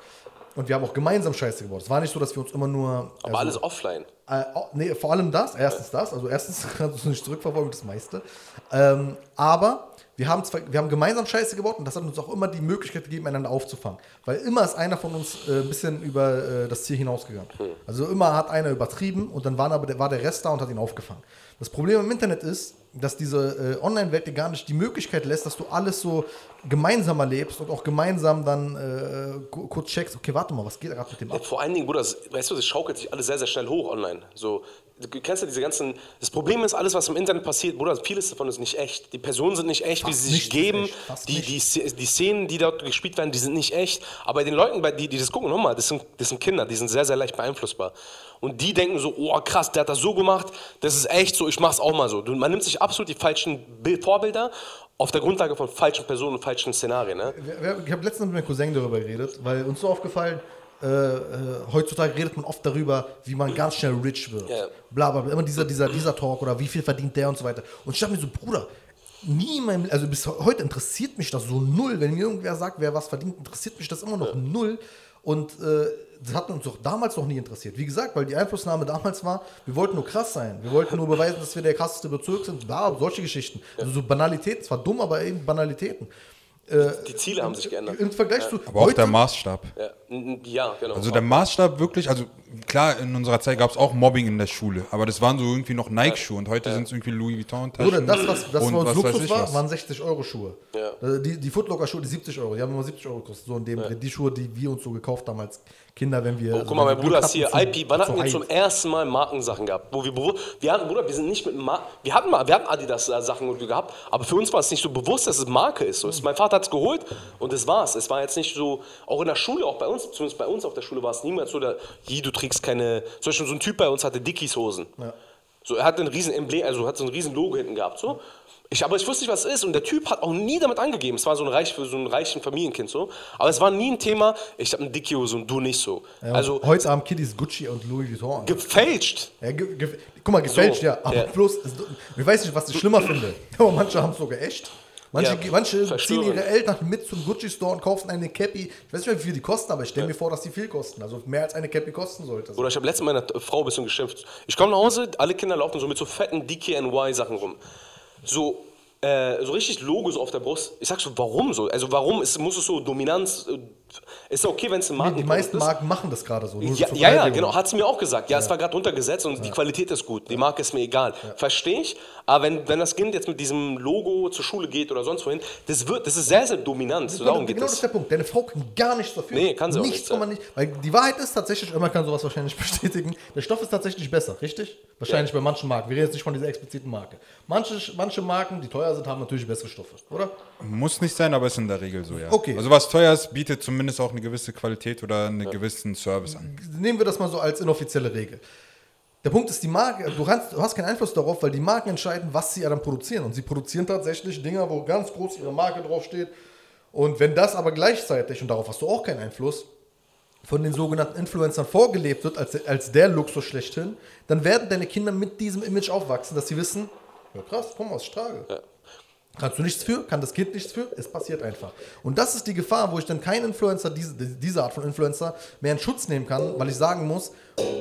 und wir haben auch gemeinsam Scheiße gebaut. Es war nicht so, dass wir uns immer nur. Aber alles offline. Äh, nee, vor allem das. Erstens das. Also erstens kannst du nicht zurückverfolgen, das meiste. Ähm, aber wir haben, zwar, wir haben gemeinsam Scheiße gebaut und das hat uns auch immer die Möglichkeit gegeben, einander aufzufangen. Weil immer ist einer von uns äh, ein bisschen über äh, das Ziel hinausgegangen. Also immer hat einer übertrieben und dann war, aber der, war der Rest da und hat ihn aufgefangen. Das Problem im Internet ist, dass diese äh, Online-Welt dir gar nicht die Möglichkeit lässt, dass du alles so gemeinsam erlebst und auch gemeinsam dann äh, ku- kurz checkst, okay, warte mal, was geht gerade mit dem Ja, ab? vor allen Dingen, Bruder, das, weißt du, das schaukelt sich alles sehr, sehr schnell hoch online. So, du kennst ja diese ganzen. Das Problem ist, alles, was im Internet passiert, Bruder, vieles davon ist nicht echt. Die Personen sind nicht echt, wie Fast sie sich ist geben. echt, Die, die, die Szenen, die dort gespielt werden, die sind nicht echt. Aber den Leuten, bei- die, die das gucken, nochmal, das sind, das sind Kinder, die sind sehr, sehr leicht beeinflussbar. Und die denken so, oh krass, der hat das so gemacht, das ist echt so, ich mach's auch mal so. Man nimmt sich absolut die falschen Bild Vorbilder auf der Grundlage von falschen Personen und falschen Szenarien. Ne? Ich habe letztens mit meinem Cousin darüber geredet, weil uns so aufgefallen, äh, äh, heutzutage redet man oft darüber, wie man ganz schnell rich wird. Ja. Bla bla bla. Immer dieser, dieser, dieser Talk oder wie viel verdient der und so weiter. Und ich dachte mir so, Bruder, nie in meinem, also bis heute interessiert mich das so null. Wenn mir irgendwer sagt, wer was verdient, interessiert mich das immer noch null. Und äh, das hat uns doch damals noch nie interessiert. Wie gesagt, weil die Einflussnahme damals war, wir wollten nur krass sein. Wir wollten nur beweisen, dass wir der krasseste Bezirk sind. Bla, solche Geschichten. Also so Banalitäten. Zwar dumm, aber eben Banalitäten. Die Ziele haben sich geändert. Im Vergleich zu Aber auch der Maßstab. Ja, ja genau. Also der Maßstab wirklich, also klar, in unserer Zeit gab es auch Mobbing in der Schule, aber das waren so irgendwie noch Nike-Schuhe und heute sind es irgendwie Louis Vuitton Taschen. Oder das, was, das und was Luxus war, was. waren 60 Euro Schuhe. Ja. Äh, Die, die Footlocker-Schuhe, die 70 Euro, die haben immer 70 Euro gekostet. So in dem. Die Schuhe, die wir uns so gekauft haben als Kinder, wenn wir. Oh, guck mal, mein Bruder ist hier, IP, wann hatten wir zum zum ersten Mal Markensachen gehabt? Wo wir, wir hatten, Bruder, wir sind nicht mit Mar wir hatten mal, wir hatten Adidas-Sachen und wir gehabt, aber für uns war es nicht so bewusst, dass es Marke ist. So, es- mein Vater hat es geholt und das war's. Es war jetzt nicht so, auch in der Schule, auch bei uns, zumindest bei uns auf der Schule war es niemals so, je, du trägst keine, zum Beispiel so ein Typ bei uns hatte Dickies-Hosen. So, er hatte ein riesen Emblem, also hat so ein riesen Logo hinten gehabt, so. Ich, aber ich wusste nicht, was es ist. Und der Typ hat auch nie damit angegeben. Es war so ein, reich, so ein reichen Familienkind so. Aber es war nie ein Thema, ich habe ein Dickie-Hose und du nicht so. Ja, also heute haben Kiddies Gucci und Louis Vuitton. gefälscht. Ja, ge, ge, guck mal, gefälscht, So, ja. Aber ja. bloß, ich weiß nicht, was ich schlimmer finde. Aber manche haben es sogar echt. Manche, Ja, manche ziehen ihre Eltern mit zum Gucci-Store und kaufen eine Cappy. Ich weiß nicht mehr, wie viel die kosten, aber ich stelle mir vor, dass die viel kosten. Also mehr als eine Cappy kosten sollte. Oder ich habe letztens meiner Frau ein bisschen geschimpft. Ich komme nach Hause, alle Kinder laufen so mit so fetten DKNY-Sachen rum. So, äh, so richtig Logos auf der Brust. Ich sag so, warum so? Also warum ist, muss es so Dominanz... Ist ja okay, wenn es ein Die Markenprodukt meisten ist. Marken machen das gerade so. Ja, ja, ja, genau, hat sie mir auch gesagt. Ja, es war gerade runtergesetzt und die Qualität ist gut. Die Marke ist mir egal. Verstehe ich. Aber wenn, wenn das Kind jetzt mit diesem Logo zur Schule geht oder sonst wohin, das, wird, das ist sehr, sehr dominant. So, darum geht genau das ist der Punkt. Deine Frau kann gar nichts dafür. Nee, kann sie auch Nichts nicht, kann ja. man nicht. Weil die Wahrheit ist tatsächlich, immer kann sowas wahrscheinlich bestätigen, der Stoff ist tatsächlich besser, richtig? Wahrscheinlich bei manchen Marken. Wir reden jetzt nicht von dieser expliziten Marke. Manche, manche Marken, die teuer sind, haben natürlich bessere Stoffe, oder? Muss nicht sein, aber ist in der Regel so, ja. Okay. Also was teuer ist, bietet zumindest auch eine gewisse Qualität oder einen gewissen Service an. Nehmen wir das mal so als inoffizielle Regel. Der Punkt ist, die Marke, du hast, du hast keinen Einfluss darauf, weil die Marken entscheiden, was sie dann produzieren. Und sie produzieren tatsächlich Dinger, wo ganz groß ihre Marke draufsteht. Und wenn das aber gleichzeitig, und darauf hast du auch keinen Einfluss, von den sogenannten Influencern vorgelebt wird, als, als der Luxus schlechthin, dann werden deine Kinder mit diesem Image aufwachsen, dass sie wissen, ja krass, komm, was ich trage. Kannst du nichts für, kann das Kind nichts für, es passiert einfach. Und das ist die Gefahr, wo ich dann keinen Influencer, diese, diese Art von Influencer, mehr in Schutz nehmen kann, weil ich sagen muss,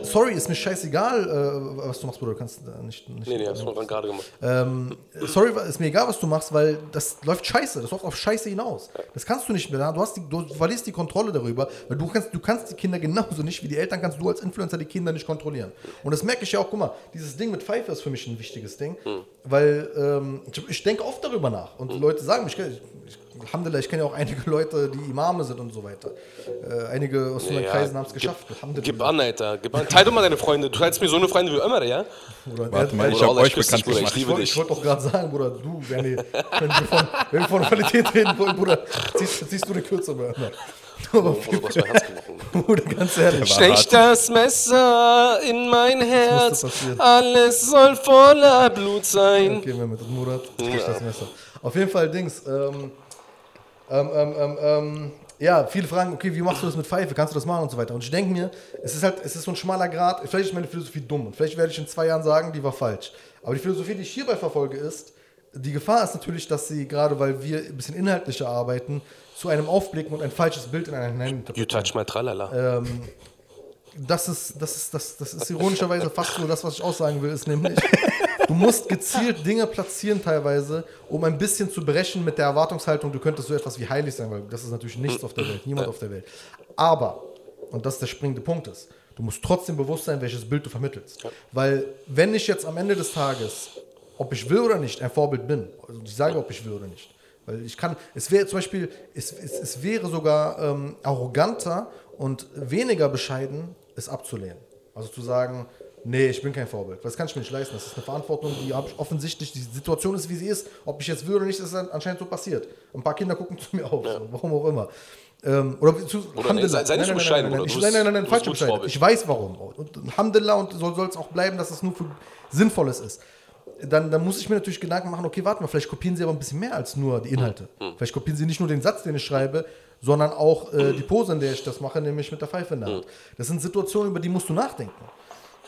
sorry, ist mir scheißegal, äh, was du machst, Bruder, du kannst äh, nicht... nicht Nee, nee, hast du gerade gemacht. ähm, sorry, ist mir egal, was du machst, weil das läuft scheiße. Das läuft auf Scheiße hinaus. Das kannst du nicht mehr. Du, hast die, du verlierst die Kontrolle darüber, weil du kannst, du kannst die Kinder genauso nicht wie die Eltern, kannst du als Influencer die Kinder nicht kontrollieren. Und das merke ich ja auch, guck mal, dieses Ding mit Pfeife ist für mich ein wichtiges Ding, weil ähm, ich, ich denke oft darüber nach. Und die Leute sagen mir, ich, ich, Alhamdulillah, ich kenne ja auch einige Leute, die Imame sind und so weiter. Äh, einige aus unseren Ja, Kreisen haben es geschafft. Gib an, Alter. Gib an. Teil doch mal deine Freunde. Du teilst mir so eine Freunde wie Ömer, ja? Bruder, Warte mal, ich habe euch dich, bekannt Bruder, gemacht. ich Ich liebe wollte dich. wollt doch gerade sagen, Bruder, du, Bernie, wenn wir von, wenn wir von Qualität reden wollen, Bruder, ziehst, ziehst du eine kürzere. Ne? Aber Bruder, du hast mein Herz gebrochen. Bruder, ganz ehrlich. Stech das Messer in mein Herz, alles soll voller Blut sein. Okay, wir mit Murat, ich krieg das Messer. Auf jeden Fall, Dings, ähm, ähm, ähm, ähm, ähm, ja, viele fragen, okay, wie machst du das mit Pfeife? Kannst du das machen und so weiter? Und ich denke mir, es ist halt, es ist so ein schmaler Grad. Vielleicht ist meine Philosophie dumm und vielleicht werde ich in zwei Jahren sagen, die war falsch. Aber die Philosophie, die ich hierbei verfolge, ist, die Gefahr ist natürlich, dass sie, gerade weil wir ein bisschen inhaltlicher arbeiten, zu einem aufblicken und ein falsches Bild in einen hinein You touch my tralala. ähm, das ist, das ist, das, das ist ironischerweise fast so das, was ich aussagen will, ist nämlich, du musst gezielt Dinge platzieren teilweise, um ein bisschen zu brechen mit der Erwartungshaltung, du könntest so etwas wie heilig sein, weil das ist natürlich nichts auf der Welt, niemand auf der Welt. Aber, und das ist der springende Punkt ist, du musst trotzdem bewusst sein, welches Bild du vermittelst. Weil, wenn ich jetzt am Ende des Tages, ob ich will oder nicht, ein Vorbild bin, also ich sage, ob ich will oder nicht, weil ich kann, es wäre zum Beispiel, es, es, es wäre sogar ähm, arroganter und weniger bescheiden, es abzulehnen. Also zu sagen, nee, ich bin kein Vorbild. Das kann ich mir nicht leisten. Das ist eine Verantwortung, die hab ich offensichtlich, die Situation ist, wie sie ist. Ob ich jetzt will oder nicht, ist anscheinend so passiert. Ein paar Kinder gucken zu mir auf, so, warum auch immer. Ähm, oder zu, Oder Alhamdulillah. sei- sei nicht Nein, nein, nein, nein, ich- nein, nein, nein, nein, falsch. Ich weiß warum. Und und so soll es auch bleiben, dass es nur für Sinnvolles ist. Dann, dann muss ich mir natürlich Gedanken machen, okay, warte mal, vielleicht kopieren sie aber ein bisschen mehr als nur die Inhalte. Hm. Vielleicht kopieren sie nicht nur den Satz, den ich schreibe, sondern auch äh, die Pose, in der ich das mache, nämlich mit der Pfeife in der Hm. Hand. Das sind Situationen, über die musst du nachdenken.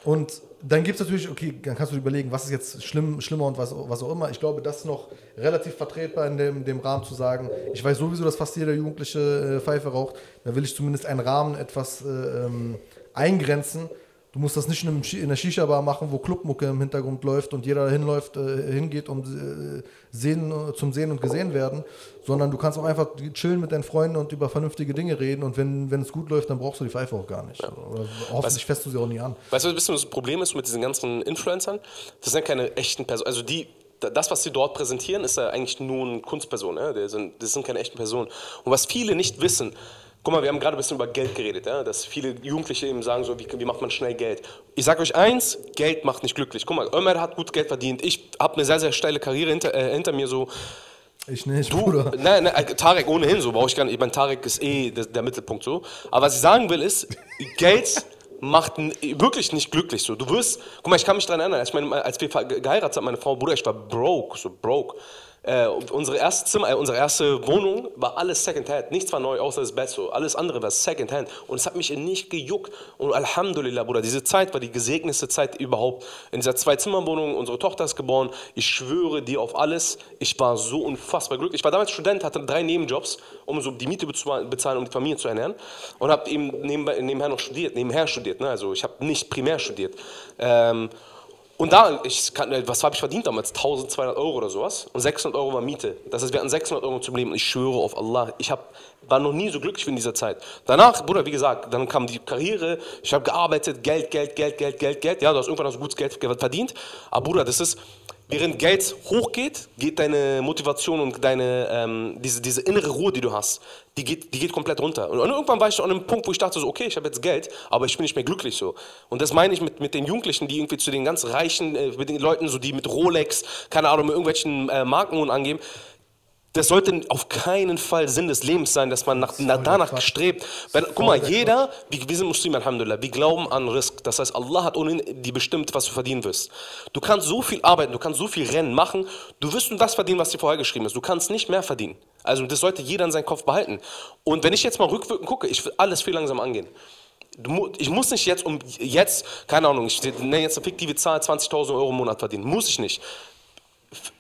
Und dann gibt es natürlich, okay, dann kannst du dir überlegen, was ist jetzt schlimm, schlimmer und was, was auch immer. Ich glaube, das ist noch relativ vertretbar in dem, dem Rahmen zu sagen, ich weiß sowieso, dass fast jeder Jugendliche äh, Pfeife raucht. Da will ich zumindest einen Rahmen etwas äh, ähm, eingrenzen. Du musst das nicht in, einem, in einer Shisha-Bar machen, wo Clubmucke im Hintergrund läuft und jeder hinläuft, äh, hingeht, um äh, sehen, zum Sehen und gesehen werden, sondern du kannst auch einfach chillen mit deinen Freunden und über vernünftige Dinge reden und wenn, wenn es gut läuft, dann brauchst du die Pfeife auch gar nicht. Oder hoffentlich fässt du sie auch nie an. Weißt du, was ein bisschen das Problem ist mit diesen ganzen Influencern? Das sind keine echten Personen. Also die, das, was sie dort präsentieren, ist ja eigentlich nur eine Kunstperson. Ja? Sind, das sind keine echten Personen. Und was viele nicht wissen, guck mal, wir haben gerade ein bisschen über Geld geredet, ja? dass viele Jugendliche eben sagen, so, wie, wie macht man schnell Geld? Ich sage euch eins, Geld macht nicht glücklich. Guck mal, Ömer hat gut Geld verdient. Ich habe eine sehr, sehr steile Karriere hinter, äh, hinter mir, so Ich nicht, Du, Bruder. nein, nein, äh, Tarek ohnehin so, brauche ich gar nicht. Ich meine, Tarek ist eh der, der Mittelpunkt so. Aber was ich sagen will ist, Geld macht wirklich nicht glücklich so. Du wirst, guck mal, ich kann mich daran erinnern, als, ich meine, als wir geheiratet haben, meine Frau, Bruder, ich war broke, so broke. Äh, unsere erste äh, unsere erste Wohnung war alles Secondhand. Nichts war neu, außer das Bett so. Alles andere war Secondhand. Und es hat mich nicht gejuckt. Und Alhamdulillah, Bruder, diese Zeit war die gesegnetste Zeit überhaupt. In dieser Zwei-Zimmer-Wohnung, unsere Tochter ist geboren. Ich schwöre dir auf alles. Ich war so unfassbar glücklich. Ich war damals Student, hatte drei Nebenjobs, um so die Miete bezwa- bezahlen, um die Familie zu ernähren. Und habe eben nebenbei, nebenher noch studiert, nebenher studiert. Ne? Also ich habe nicht primär studiert. Ähm, und da, ich kann, was habe ich verdient damals? 1200 Euro oder sowas. Und 600 Euro war Miete. Das heißt, wir hatten 600 Euro zum Leben. Und ich schwöre auf Allah, ich hab, war noch nie so glücklich wie in dieser Zeit. Danach, Bruder, wie gesagt, dann kam die Karriere. Ich habe gearbeitet, Geld, Geld, Geld, Geld, Geld, Geld. Ja, du hast irgendwann hast du gutes Geld verdient. Aber Bruder, das ist, während Geld hochgeht, geht deine Motivation und deine, ähm, diese, diese innere Ruhe, die du hast, die geht, die geht komplett runter. Und irgendwann war ich an einem Punkt, wo ich dachte so, okay, ich habe jetzt Geld, aber ich bin nicht mehr glücklich so. Und das meine ich mit, mit den Jugendlichen, die irgendwie zu den ganz reichen, äh, mit den Leuten, so die mit Rolex, keine Ahnung, mit irgendwelchen äh, Marken angeben. Das sollte auf keinen Fall Sinn des Lebens sein, dass man nach, na, danach Quatsch. strebt. Wenn, guck mal, jeder, wir, wir sind Muslime, Alhamdulillah, wir glauben an Risk. Das heißt, Allah hat ohnehin die bestimmt, was du verdienen wirst. Du kannst so viel arbeiten, du kannst so viel Rennen machen, du wirst nur das verdienen, was dir vorher geschrieben ist. Du kannst nicht mehr verdienen. Also das sollte jeder in seinem Kopf behalten. Und wenn ich jetzt mal rückwirkend gucke, ich will alles viel langsam angehen. Du, ich muss nicht jetzt um jetzt, keine Ahnung, ich nenne jetzt eine fiktive Zahl, 20.000 Euro im Monat verdienen. Muss ich nicht.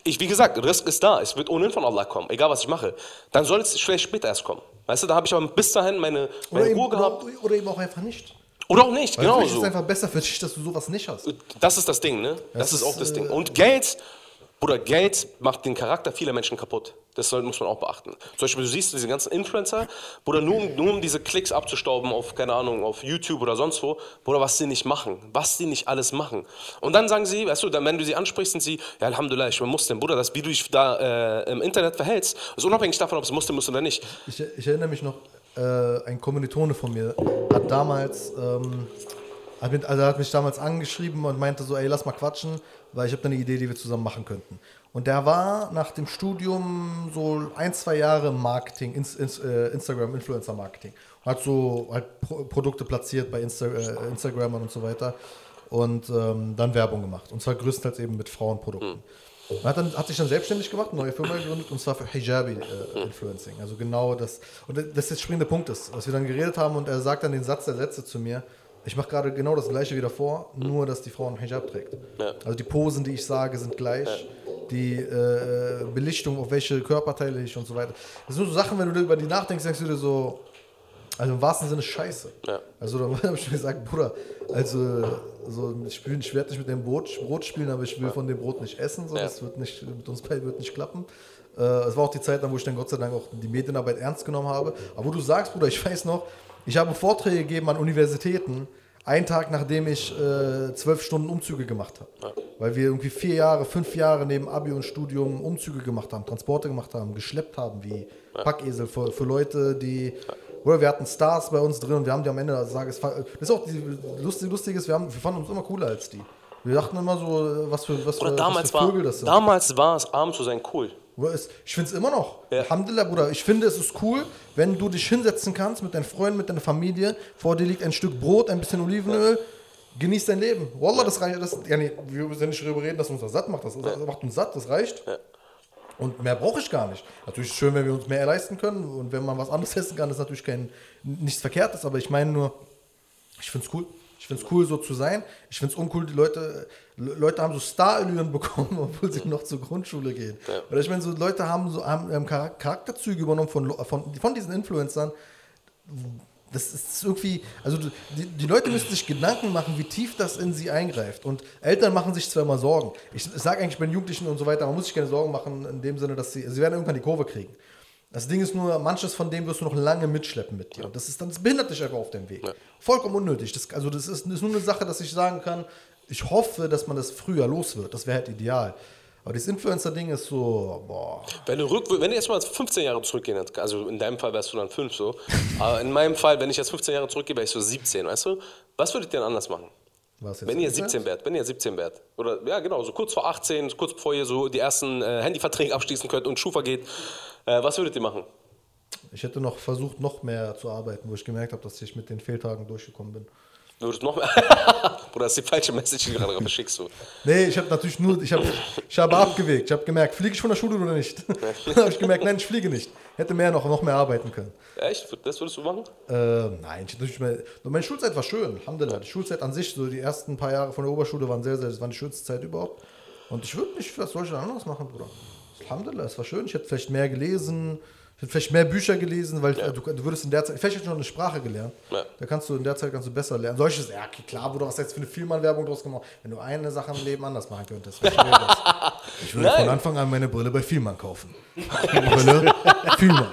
Ich, wie gesagt, Risk ist da. Es wird ohnehin von Allah kommen, egal was ich mache. Dann soll es vielleicht später erst kommen. Weißt du, da habe ich aber bis dahin meine, Oder meine eben, Ruhe gehabt. oder, oder eben auch einfach nicht. Oder auch nicht, Weil genau vielleicht ist es einfach besser für dich, dass du sowas nicht hast. Das ist das Ding, ne? Das, Das ist auch ist, das äh, Ding. Und Geld, Bruder, Geld macht den Charakter vieler Menschen kaputt. Das muss man auch beachten. Zum Beispiel, du siehst diese ganzen Influencer, Bruder, nur, um- nur um diese Klicks abzustauben auf, keine Ahnung, auf YouTube oder sonst wo, Bruder, was sie nicht machen, was sie nicht alles machen. Und dann sagen sie, weißt du, dann, wenn du sie ansprichst, sind sie, ja, Alhamdulillah, ich bin Muslim. Bruder, das, wie du dich da äh, im Internet verhältst, ist unabhängig davon, ob es Muslim ist oder nicht. Ich, ich erinnere mich noch, äh, ein Kommilitone von mir hat damals, ähm, hat, mit, also hat mich damals angeschrieben und meinte so, ey, lass mal quatschen, weil ich habe eine Idee, die wir zusammen machen könnten. Und der war nach dem Studium so ein, zwei Jahre Marketing, ins, ins, äh, Instagram, Influencer-Marketing. Hat so halt Pro Produkte platziert bei Insta äh, Instagramern und so weiter und ähm, dann Werbung gemacht. Und zwar größtenteils eben mit Frauenprodukten. Und Hat, dann, hat sich dann selbstständig gemacht, eine neue Firma gegründet und zwar für Hijabi-Influencing. also genau das. Und das ist der springende Punkt ist, was wir dann geredet haben und er sagt dann den Satz der Sätze zu mir. Ich mache gerade genau das gleiche wie davor, nur dass die Frau einen Hijab trägt. Ja. Also die Posen, die ich sage, sind gleich. die äh, Belichtung, auf welche Körperteile ich und so weiter. Das sind so Sachen, wenn du über die nachdenkst, denkst du dir so, also im wahrsten Sinne scheiße. Ja. Also da habe ich mir gesagt, Bruder, also so, ich, will- ich werde nicht mit dem Brot, Brot spielen, aber ich will von dem Brot nicht essen. So, Ja. Das wird nicht, mit uns beiden wird nicht klappen. Äh, es war auch die Zeit, wo ich dann Gott sei Dank auch die Medienarbeit ernst genommen habe. Aber wo du sagst, Bruder, ich weiß noch, ich habe Vorträge gegeben an Universitäten, einen Tag nachdem ich äh, zwölf Stunden Umzüge gemacht habe. Weil wir irgendwie vier Jahre, fünf Jahre neben Abi und Studium Umzüge gemacht haben, Transporte gemacht haben, geschleppt haben wie Packesel für, für Leute, die. Oder wir hatten Stars bei uns drin und wir haben die am Ende des Tages. Das ist auch die lustige, lustiges, wir, haben, wir fanden uns immer cooler als die. Wir dachten immer so, was für, was Oder für, damals was für war, Vögel das sind. damals war es, arm zu sein, cool. Ich finde es immer noch. Ja. Alhamdulillah, Bruder. Ich finde, es ist cool, wenn du dich hinsetzen kannst mit deinen Freunden, mit deiner Familie. Vor dir liegt ein Stück Brot, ein bisschen Olivenöl. Genieß dein Leben. Wallah, das reicht. Das, ja, nee, wir müssen nicht darüber reden, dass uns das satt macht. Das, das macht uns satt, das reicht. Und mehr brauche ich gar nicht. Natürlich ist es schön, wenn wir uns mehr leisten können. Und wenn man was anderes essen kann, ist natürlich kein, nichts Verkehrtes. Aber ich meine nur, ich finde es cool. Ich finde es cool, so zu sein. Ich finde es uncool, die Leute, Le- Leute haben so Starallüren bekommen, obwohl sie noch zur Grundschule gehen. Oder ich meine, so Leute haben so haben, Charak- Charakterzüge übernommen von, von, von diesen Influencern. Das ist irgendwie, also die, die Leute müssen sich Gedanken machen, wie tief das in sie eingreift. Und Eltern machen sich zwar immer Sorgen. Ich sage eigentlich bei den Jugendlichen und so weiter, man muss sich keine Sorgen machen in dem Sinne, dass sie, sie werden irgendwann die Kurve kriegen. Das Ding ist nur, manches von dem wirst du noch lange mitschleppen mit dir. Und das ist dann, das behindert dich einfach auf dem Weg. Vollkommen unnötig. Das, also das ist, das ist nur eine Sache, dass ich sagen kann, ich hoffe, dass man das früher los wird. Das wäre halt ideal. Aber dieses Influencer-Ding ist so, boah. Wenn du, rück, wenn du jetzt mal 15 Jahre zurückgehen, also in deinem Fall wärst du dann 5 so, aber in meinem Fall, wenn ich jetzt 15 Jahre zurückgehe, wäre ich so 17, weißt du? Was würdet ihr denn anders machen? Wenn ihr Internet? 17 wärt, wenn ihr 17 wärt. Oder ja, genau, so kurz vor 18, kurz bevor ihr so die ersten äh, Handyverträge abschließen könnt und Schufa geht, äh, was würdet ihr machen? Ich hätte noch versucht, noch mehr zu arbeiten, wo ich gemerkt habe, dass ich mit den Fehltagen durchgekommen bin. Würdest du noch mehr. Bruder, das ist die falsche Message, die du gerade verschickst. Nee, ich habe natürlich nur, ich habe ich habe abgewegt. Ich habe gemerkt, fliege ich von der Schule oder nicht? Dann habe ich gemerkt, nein, ich fliege nicht. Hätte mehr noch, noch mehr arbeiten können. Echt? Das würdest du machen? Äh, nein, ich, natürlich mehr, meine Schulzeit war schön, Alhamdulillah. Die Schulzeit an sich, so die ersten paar Jahre von der Oberschule waren sehr, sehr, das war die schönste Zeit überhaupt. Und ich würde nicht, was denn anderes machen, Bruder? Alhamdulillah, es war schön. Ich hätte vielleicht mehr gelesen, ich hätte vielleicht mehr Bücher gelesen, weil äh, du, du würdest in der Zeit, vielleicht hätte ich noch eine Sprache gelernt. Ja. Da kannst du in der Zeit kannst du besser lernen. Solches, ja, klar, was hast du jetzt für eine Filmannwerbung draus gemacht? Wenn du eine Sache im Leben anders machen könntest, was? Ich würde Nein. von Anfang an meine Brille bei Vielmann kaufen. Brille, Vielmann.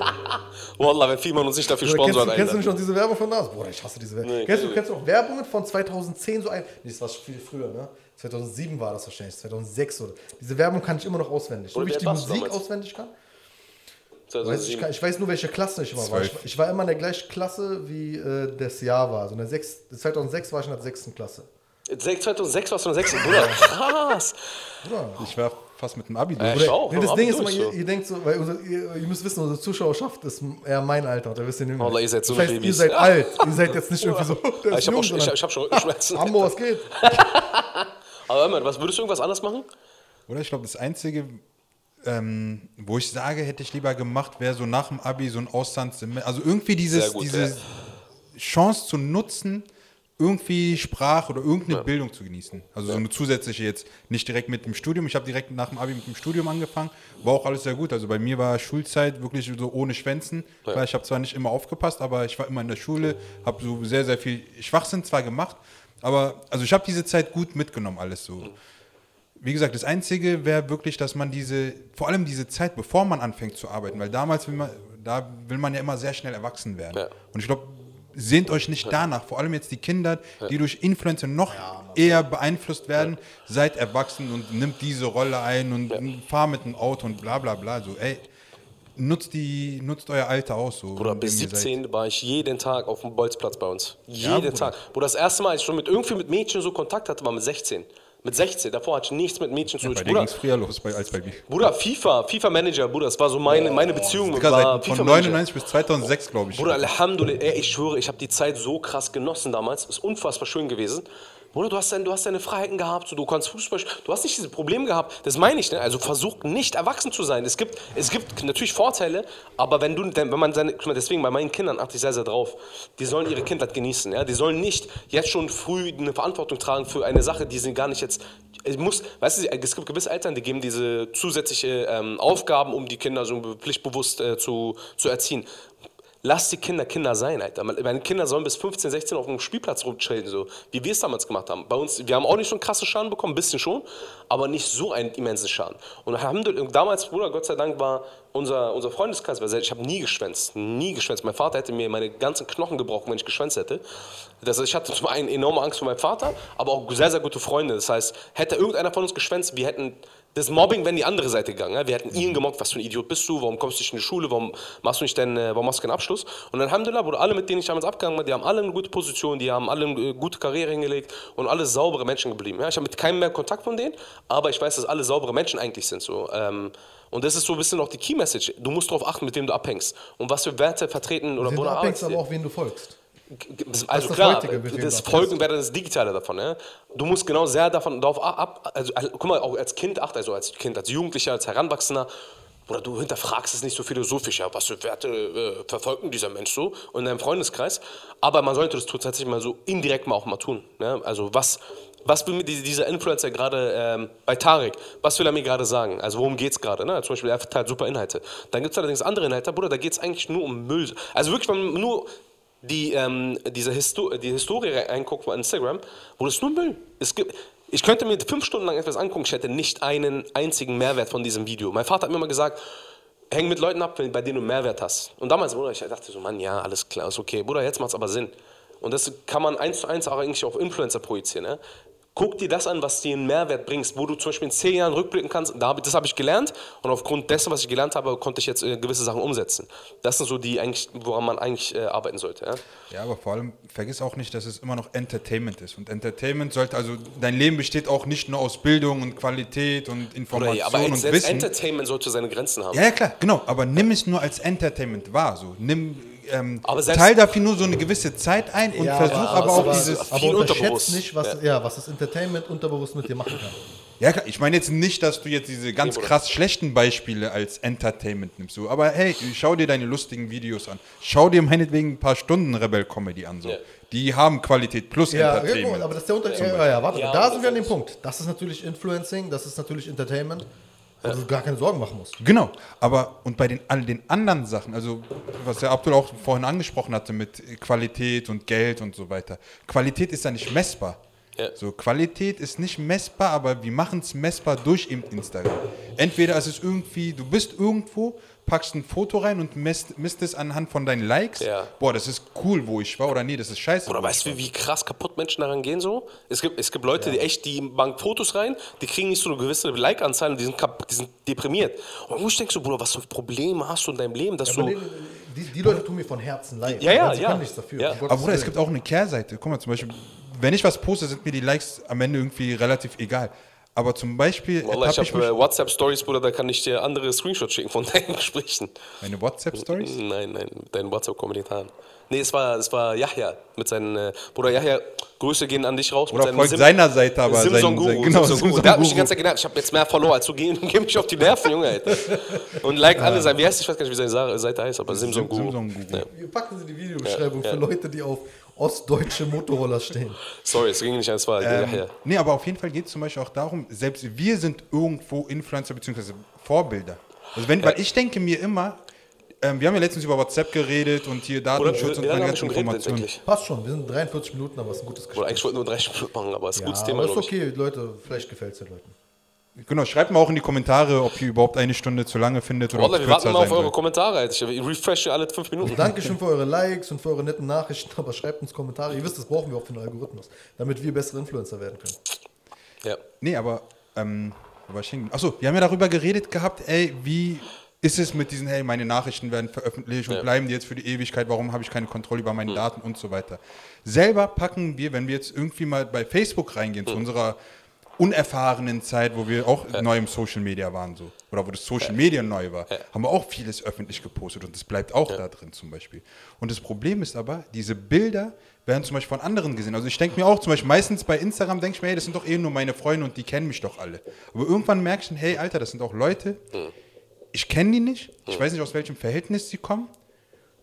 Wallah, wenn Fiemann uns nicht dafür Oder kennst, kennst du nicht noch diese Werbung von NAS? Bruder, ich hasse diese Werbung. Nee, kennst, kenn du, kennst du auch Werbungen von 2010 so ein. Nee, das war viel früher, ne? 2007 war das wahrscheinlich, 2006 oder. Diese Werbung kann ich immer noch auswendig. Wie ich die Musik damals? auswendig kann. Weiß ich, ich weiß nur, welche Klasse ich immer war. Ich, ich war immer in der gleichen Klasse, wie äh, das Jahr war. Also in der sechs, 2006 war ich in der sechsten Klasse. 2006 warst du in der 6. Bruder, krass. Bruder. Ich war fast mit dem Abi Äh, durch. ich auch. Nee, das Ding ist immer, ihr, ihr denkt so, weil unser, ihr, ihr müsst wissen, unsere Zuschauerschaft ist eher mein Alter, oder wisst ihr jünger. Wallah, ihr seid so das heißt, ihr seid alt. Ihr seid jetzt nicht irgendwie so. Ich habe hab schon Rückenschmerzen. Ambo, was geht? Aber mal, was würdest du irgendwas anders machen? Oder ich glaube, das Einzige, ähm, wo ich sage, hätte ich lieber gemacht, wäre so nach dem Abi so ein Auslandssemester. Also irgendwie dieses, gut, diese ja. Chance zu nutzen, irgendwie Sprache oder irgendeine Bildung zu genießen. Also so eine zusätzliche jetzt, nicht direkt mit dem Studium. Ich habe direkt nach dem Abi mit dem Studium angefangen. War auch alles sehr gut. Also bei mir war Schulzeit wirklich so ohne Schwänzen. Klar, ich habe zwar nicht immer aufgepasst, aber ich war immer in der Schule, habe so sehr, sehr viel Schwachsinn zwar gemacht, aber also ich habe diese Zeit gut mitgenommen, alles so. Wie gesagt, das Einzige wäre wirklich, dass man diese, vor allem diese Zeit, bevor man anfängt zu arbeiten, weil damals will man, da will man ja immer sehr schnell erwachsen werden. Ja. Und ich glaube, sehnt euch nicht danach, vor allem jetzt die Kinder, die durch Influencer noch eher beeinflusst werden, seid erwachsen und nimmt diese Rolle ein und fahr mit einem Auto und bla bla bla. So, ey, nutzt die, nutzt euer Alter aus. So, Bruder, bis wenn ihr seid. 17 war ich jeden Tag auf dem Bolzplatz bei uns. Jeden Bruder. Tag. Bruder, das erste Mal, als ich schon mit irgendwie mit Mädchen so Kontakt hatte, war mit 16. Mit 16. Davor hatte ich nichts mit Mädchen zu Bei tun. dir Bruder, ging es früher los bei, als bei mir. Bruder, FIFA, FIFA Manager, Bruder, das war so meine, meine Beziehung. Digga, war FIFA von Manager. 99 bis 2006, glaube ich. Bruder, Alhamdulillah, ey, ich schwöre, ich habe die Zeit so krass genossen damals. Ist unfassbar schön gewesen. Bruder, du hast, dein, du hast deine Freiheiten gehabt, so, du kannst Fußball spielen, du hast nicht diese Probleme gehabt. Das meine ich, ne? Also versuch nicht erwachsen zu sein. Es gibt, es gibt natürlich Vorteile, aber wenn du, wenn man seine, deswegen bei meinen Kindern achte ich sehr, sehr drauf. Die sollen ihre Kindheit genießen, ja? Die sollen nicht jetzt schon früh eine Verantwortung tragen für eine Sache, die sie gar nicht jetzt es muss, weißt du, es gibt gewisse Eltern, die geben diese zusätzliche ähm, Aufgaben, um die Kinder so pflichtbewusst äh, zu, zu erziehen. Lass die Kinder Kinder sein, Alter. Meine Kinder sollen bis 15, 16 auf dem Spielplatz rumchillen, so wie wir es damals gemacht haben. Bei uns, wir haben auch nicht so einen krassen Schaden bekommen, ein bisschen schon, aber nicht so einen immensen Schaden. Und damals, Bruder, Gott sei Dank war unser, unser Freundeskreis, ich habe nie geschwänzt, nie geschwänzt. Mein Vater hätte mir meine ganzen Knochen gebrochen, wenn ich geschwänzt hätte. Das heißt, ich hatte zum einen enorme Angst vor meinem Vater, aber auch sehr, sehr gute Freunde. Das heißt, hätte irgendeiner von uns geschwänzt, wir hätten das Mobbing wäre in die andere Seite gegangen. Wir hätten ihn gemobbt, was für ein Idiot bist du, warum kommst du nicht in die Schule, warum machst du nicht deinen, warum machst du keinen Abschluss? Und dann Alhamdulillah, wurde alle, mit denen ich damals abgegangen bin, die haben alle eine gute Position, die haben alle eine gute Karriere hingelegt und alle saubere Menschen geblieben. Ja, ich habe mit keinem mehr Kontakt von denen, aber ich weiß, dass alle saubere Menschen eigentlich sind. So. Ähm, und das ist so ein bisschen auch die Key Message. Du musst darauf achten, mit wem du abhängst und was für Werte vertreten oder wo du abhängst, aber auch wen du folgst. Also das klar, das Folgen wäre das Digitale davon. Ne? Du musst genau sehr davon darauf ab, also, also, guck mal, auch als Kind, acht, also als Kind, als Jugendlicher, als Heranwachsender, oder du hinterfragst es nicht so philosophisch, ja, was für Werte äh, verfolgt dieser Mensch so in deinem Freundeskreis. Aber man sollte das tatsächlich mal so indirekt mal auch mal tun. Ne? Also was, was will mir dieser Influencer gerade ähm, bei Tarek, was will er mir gerade sagen? Also worum geht es gerade? Ne? Zum Beispiel, er verteilt super Inhalte. Dann gibt es allerdings andere Inhalte, Bruder, da geht es eigentlich nur um Müll. Also wirklich nur die, ähm, diese Histo die Historie reinguckt von Instagram, wo das nur Müll. Gibt, ich könnte mir fünf Stunden lang etwas angucken, ich hätte nicht einen einzigen Mehrwert von diesem Video. Mein Vater hat mir immer gesagt, häng mit Leuten ab, bei denen du Mehrwert hast. Und damals, Bruder, ich dachte so, Mann, ja, alles klar, ist okay. Bruder, jetzt macht es aber Sinn. Und das kann man eins zu eins auch eigentlich auf Influencer projizieren. Ne? Guck dir das an, was dir einen Mehrwert bringst, wo du zum Beispiel in zehn Jahren rückblicken kannst. das habe ich gelernt und aufgrund dessen, was ich gelernt habe, konnte ich jetzt äh, gewisse Sachen umsetzen. Das sind so die, eigentlich, woran man eigentlich äh, arbeiten sollte. Ja? ja, aber vor allem vergiss auch nicht, dass es immer noch Entertainment ist. Und Entertainment sollte, also dein Leben besteht auch nicht nur aus Bildung und Qualität und Information Oder, aber und selbst Wissen. Entertainment sollte seine Grenzen haben. Ja, ja, klar, genau. Aber nimm es nur als Entertainment wahr. So. Nimm ähm, teil dafür nur so eine gewisse Zeit ein und ja, versuch aber, aber auch dieses. Aber unterschätzt nicht, was, ja. ja. was das Entertainment unterbewusst mit dir machen kann. Ja, klar, ich meine jetzt nicht, dass du jetzt diese ganz krass schlechten Beispiele als Entertainment nimmst, so. aber hey, schau dir deine lustigen Videos an. Schau dir meinetwegen ein paar Stunden Rebel-Comedy an. So. Ja. Die haben Qualität plus ja, Entertainment. aber das ist der Unterschied. Ja, ja, warte, da sind wir an dem Punkt. Das ist natürlich Influencing, das ist natürlich Entertainment. Wo du gar keine Sorgen machen musst. Genau, aber und bei den, all den anderen Sachen, also was der Abdul auch vorhin angesprochen hatte mit Qualität und Geld und so weiter. Qualität ist ja nicht messbar. Ja. So, Qualität ist nicht messbar, aber wir machen es messbar durch Instagram. Entweder ist es irgendwie, du bist irgendwo, packst ein Foto rein und misst, misst es anhand von deinen Likes. Ja. Boah, das ist cool, wo ich war, oder nee, das ist scheiße. Oder weißt du, wie krass kaputt Menschen daran gehen so? Es gibt, es gibt Leute, ja. die echt, die machen Fotos rein, die kriegen nicht so eine gewisse Like-Anzahl und die sind, die sind deprimiert. Und wo ich denke so, Bruder, was für Probleme hast du in deinem Leben, dass ja, du... Die, die, Leute tun mir von Herzen leid. Ja, ja, sie ja. nichts dafür. Ja. Aber Bruder, es gibt auch eine Kehrseite. Guck mal, zum Beispiel, wenn ich was poste, sind mir die Likes am Ende irgendwie relativ egal. Aber zum Beispiel. Wallah, ich habe äh, WhatsApp-Stories, Bruder, da kann ich dir andere Screenshots schicken von deinen Gesprächen. Meine WhatsApp-Stories? Nein, nein, deinen WhatsApp-Kommentaren. Nee, es war, es war Yahya mit seinen. Äh, Bruder Yahya, Grüße gehen an dich raus. Oder folgt Sim seiner Seite, aber. Simson Guru. Genau, Simson Guru. Der hat mich die ganze Zeit gedacht, ich habe jetzt mehr Follower als du. Geh, geh mich auf die Nerven, Junge, Alter. Und like alle sein. Wie heißt ich weiß gar nicht, wie seine Seite heißt, aber Simson Guru. Simson Guru. Ja. Wir packen sie die Videobeschreibung ja, ja. für Leute, die auf ostdeutsche Motorroller stehen. Sorry, es ging nicht ans Fall. Ähm, ja, ja. Nee, aber auf jeden Fall geht es zum Beispiel auch darum, selbst wir sind irgendwo Influencer bzw. Vorbilder. Also wenn, ja. weil ich denke mir immer, ähm, wir haben ja letztens über WhatsApp geredet und hier Datenschutz Oder, und meine ganzen Informationen. Passt schon, wir sind 43 Minuten, aber es ist ein gutes Gespräch. Oder eigentlich wollte nur 30 Minuten machen, aber es ist ein ja, gutes Thema. Aber ist okay, Leute, vielleicht gefällt es den Leuten. Genau, schreibt mal auch in die Kommentare, ob ihr überhaupt eine Stunde zu lange findet oder Wallah, wir warten mal auf eure Kommentare. Ich refreshe alle fünf Minuten. Dankeschön für eure Likes und für eure netten Nachrichten, aber schreibt uns Kommentare. Ihr wisst, das brauchen wir auch für den Algorithmus, damit wir bessere Influencer werden können. Ja. Nee, aber, ähm, Achso, wir haben ja darüber geredet gehabt, ey, wie ist es mit diesen, hey, meine Nachrichten werden veröffentlicht und ja. bleiben die jetzt für die Ewigkeit, warum habe ich keine Kontrolle über meine mhm. Daten und so weiter. Selber packen wir, wenn wir jetzt irgendwie mal bei Facebook reingehen, mhm. zu unserer unerfahrenen Zeit, wo wir auch neu im Social Media waren, so. Oder wo das Social Media neu war, haben wir auch vieles öffentlich gepostet und das bleibt auch da drin zum Beispiel. Und das Problem ist aber, diese Bilder werden zum Beispiel von anderen gesehen. Also ich denke mir auch, zum Beispiel meistens bei Instagram denke ich mir, hey, das sind doch eh nur meine Freunde und die kennen mich doch alle. Aber irgendwann merkst du, hey, Alter, das sind auch Leute, ich kenne die nicht, ich weiß nicht, aus welchem Verhältnis sie kommen.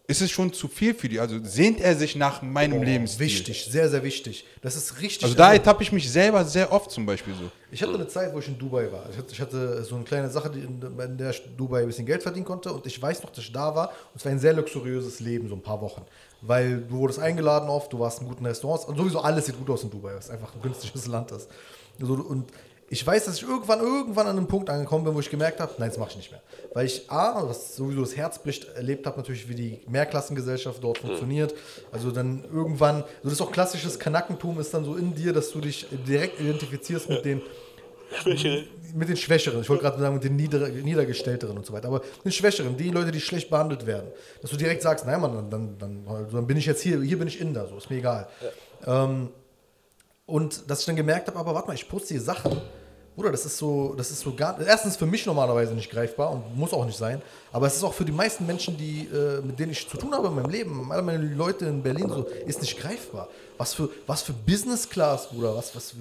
Ist es schon zu viel für die? Also sehnt er sich nach meinem Oh, Lebensstil? Wichtig, sehr, sehr wichtig. Das ist richtig. Also da ertappe ich mich selber sehr oft zum Beispiel so. Ich hatte eine Zeit, wo ich in Dubai war. Ich hatte, so eine kleine Sache, in, der ich Dubai ein bisschen Geld verdienen konnte. Und ich weiß noch, dass ich da war. Und es war ein sehr luxuriöses Leben, so ein paar Wochen. Weil du wurdest eingeladen oft, du warst in guten Restaurants. Und sowieso alles sieht gut aus in Dubai, was einfach ein günstiges Land ist. Und ich weiß, dass ich irgendwann, irgendwann an einem Punkt angekommen bin, wo ich gemerkt habe, nein, das mache ich nicht mehr. Weil ich A, was sowieso das Herz bricht, erlebt habe, natürlich, wie die Mehrklassengesellschaft dort funktioniert. Also dann irgendwann, so das ist auch klassisches Kanakentum ist dann so in dir, dass du dich direkt identifizierst mit den mit den Schwächeren, ich wollte gerade sagen, mit den Nieder Niedergestellteren und so weiter, aber mit den Schwächeren, die Leute, die schlecht behandelt werden, dass du direkt sagst, naja, Mann, dann, dann, dann, dann bin ich jetzt hier, hier bin ich Inder, so, ist mir egal. Ähm, und dass ich dann gemerkt habe, aber warte mal, ich poste hier Sachen, Bruder, das ist so, das ist so gar, erstens für mich normalerweise nicht greifbar und muss auch nicht sein, aber es ist auch für die meisten Menschen, die, äh, mit denen ich zu tun habe in meinem Leben, alle meine Leute in Berlin, so, ist nicht greifbar. Was für, was für Business Class, Bruder, was, was,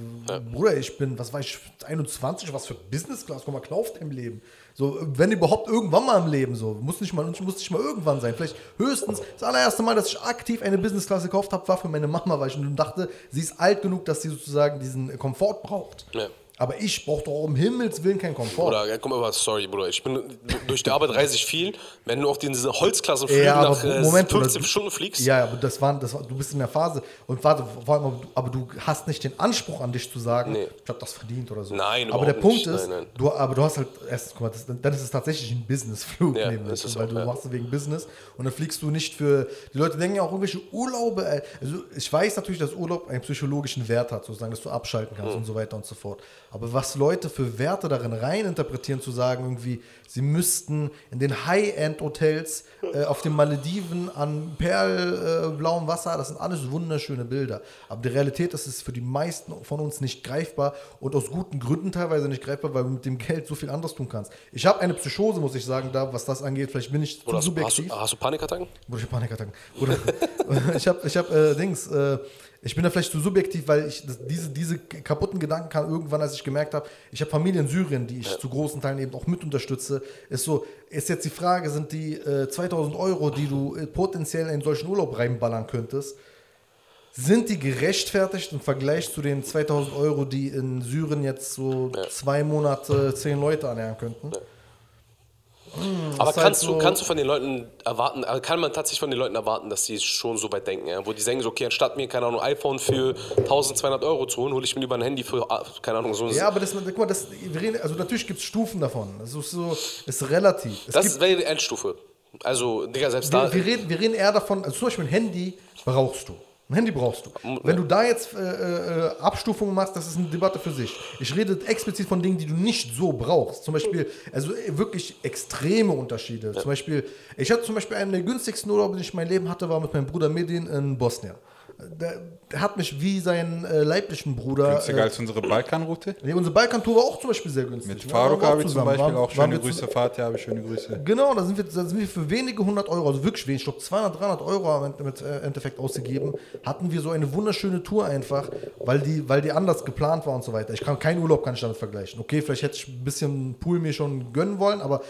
Bruder, ich bin, was war ich, 21, was für Business Class, guck mal, kauft im Leben. So, wenn überhaupt irgendwann mal im Leben, so, muss nicht mal, muss nicht mal irgendwann sein. Vielleicht höchstens, das allererste Mal, dass ich aktiv eine Business Class gekauft habe, war für meine Mama, weil ich dachte, sie ist alt genug, dass sie sozusagen diesen Komfort braucht. Ja. Aber ich brauche doch um Himmels Willen keinen Komfort. Bruder, ja, komm mal, sorry, Bruder. Ich bin durch die Arbeit reise ich viel. Wenn du auf diese Holzklassenflüge Ja, nach äh, Moment, 15 Bruder, Stunden fliegst, Ja, aber das war, das war, du bist in der Phase und warte, vor allem, aber du, hast nicht den Anspruch an dich zu sagen, Nee. ich habe das verdient oder so. Nein, aber der Punkt nicht. ist, Nein, nein. Du, aber du hast halt erstens, guck mal, das, dann ist es tatsächlich ein Businessflug Ja, neben das ist weil auch, du ja. machst es wegen Business und dann fliegst du nicht für, die Leute denken ja auch irgendwelche Urlaube, ey. also ich weiß natürlich, dass Urlaub einen psychologischen Wert hat, sozusagen, dass du abschalten kannst Mhm. und so weiter und so fort. Aber was Leute für Werte darin rein interpretieren, zu sagen irgendwie, sie müssten in den High-End-Hotels äh, auf den Malediven an perlblauem Wasser, das sind alles wunderschöne Bilder. Aber die Realität ist, es ist für die meisten von uns nicht greifbar und aus guten Gründen teilweise nicht greifbar, weil du mit dem Geld so viel anderes tun kannst. Ich habe eine Psychose, muss ich sagen, da, was das angeht. Vielleicht bin ich Bruder, zu hast, du- hast, subjektiv. du, hast du Panikattacken? Bruder, ich hab Panikattacken. Bruder, ich habe ich hab, äh, Dings, äh, ich bin da vielleicht zu subjektiv, weil ich das, diese, diese kaputten Gedanken kam irgendwann, als ich gemerkt habe, ich habe Familie in Syrien, die ich zu großen Teilen eben auch mit unterstütze. Ist so, ist jetzt die Frage, sind die äh, 2000 Euro, die du äh, potenziell in solchen Urlaub reinballern könntest, sind die gerechtfertigt im Vergleich zu den 2000 Euro, die in Syrien jetzt so zwei Monate zehn Leute ernähren könnten? Aber halt kannst, so- du, kannst du von den Leuten erwarten, also kann man tatsächlich von den Leuten erwarten, dass die schon so weit denken, ja? wo die denken, so, okay, anstatt mir, keine Ahnung, ein iPhone für 1200 Euro zu holen, hole ich mir lieber ein Handy für, ah, keine Ahnung, so Ja, aber das, guck mal, das, also natürlich gibt es Stufen davon. Das ist so, ist relativ. Es Das wäre die Endstufe. Also, Digga, selbst da. wir, wir, reden, wir reden eher davon, also zum Beispiel ein Handy brauchst du. Ein Handy brauchst du. Wenn du da jetzt äh, äh, Abstufungen machst, das ist eine Debatte für sich. Ich rede explizit von Dingen, die du nicht so brauchst. Zum Beispiel, also äh, wirklich extreme Unterschiede. Zum Beispiel, ich hatte zum Beispiel einen der günstigsten Urlaube, den ich in meinem Leben hatte, war mit meinem Bruder Medin in Bosnien. Der, der hat mich wie seinen äh, leiblichen Bruder. Günstiger äh, als unsere Balkanroute. Nee, unsere Balkantour war auch zum Beispiel sehr günstig. Mit Faruk habe ich zum. Beispiel Waren- auch schöne Grüße. Fatih habe ich schöne Grüße. Genau, da sind, wir, da sind wir für wenige hundert Euro, also wirklich wenig, ich glaube 200, 300 Euro haben wir mit äh, Endeffekt ausgegeben, hatten wir so eine wunderschöne Tour einfach, weil die, weil die anders geplant war und so weiter. Ich kann keinen Urlaub kann ich damit vergleichen. Okay, vielleicht hätte ich ein bisschen Pool mir schon gönnen wollen, aber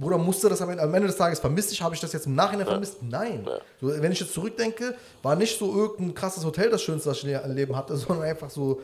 Bruder, musste das am Ende, am Ende des Tages vermisst ich? Habe ich das jetzt im Nachhinein vermisst? Nein. So, wenn ich jetzt zurückdenke, war nicht so irgendein krasses Hotel das Schönste, was ich in meinem Leben hatte, sondern einfach so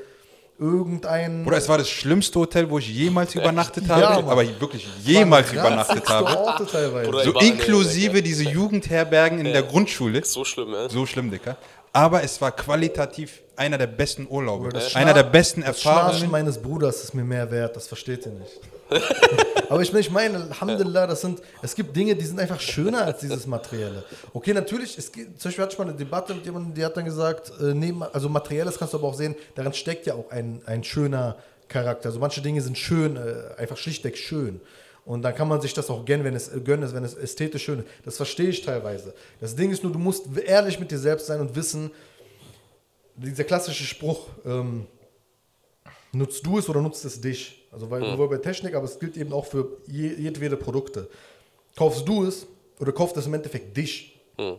irgendein. Bruder, es war das schlimmste Hotel, wo ich jemals übernachtet Ja, habe, Mann. aber wirklich jemals übernachtet habe. Orte teilweise. Bruder, So inklusive diese Jugendherbergen in der Grundschule. so schlimm, ja. So schlimm, Dicker. Aber es war qualitativ einer der besten Urlaube. Einer der besten Das Schnarchen Erfahrungen. meines Bruders ist mir mehr wert, das versteht ihr nicht. Aber ich, ich meine, Alhamdulillah, das sind, es gibt Dinge, die sind einfach schöner als dieses Materielle. Okay, natürlich, es gibt, zum Beispiel hatte ich mal eine Debatte mit jemandem, die hat dann gesagt, äh, neben, also Materielles kannst du aber auch sehen, darin steckt ja auch ein, ein schöner Charakter. Also manche Dinge sind schön, äh, einfach schlichtweg schön. Und dann kann man sich das auch gönnen, wenn es, gönnen, wenn es ästhetisch schön ist. Das verstehe ich teilweise. Das Ding ist nur, du musst ehrlich mit dir selbst sein und wissen, dieser klassische Spruch, ähm, Nutzt du es oder nutzt es dich? Also weil mhm. bei Technik, aber es gilt eben auch für jedwede Produkte. Kaufst du es oder kauft es im Endeffekt dich? Mhm.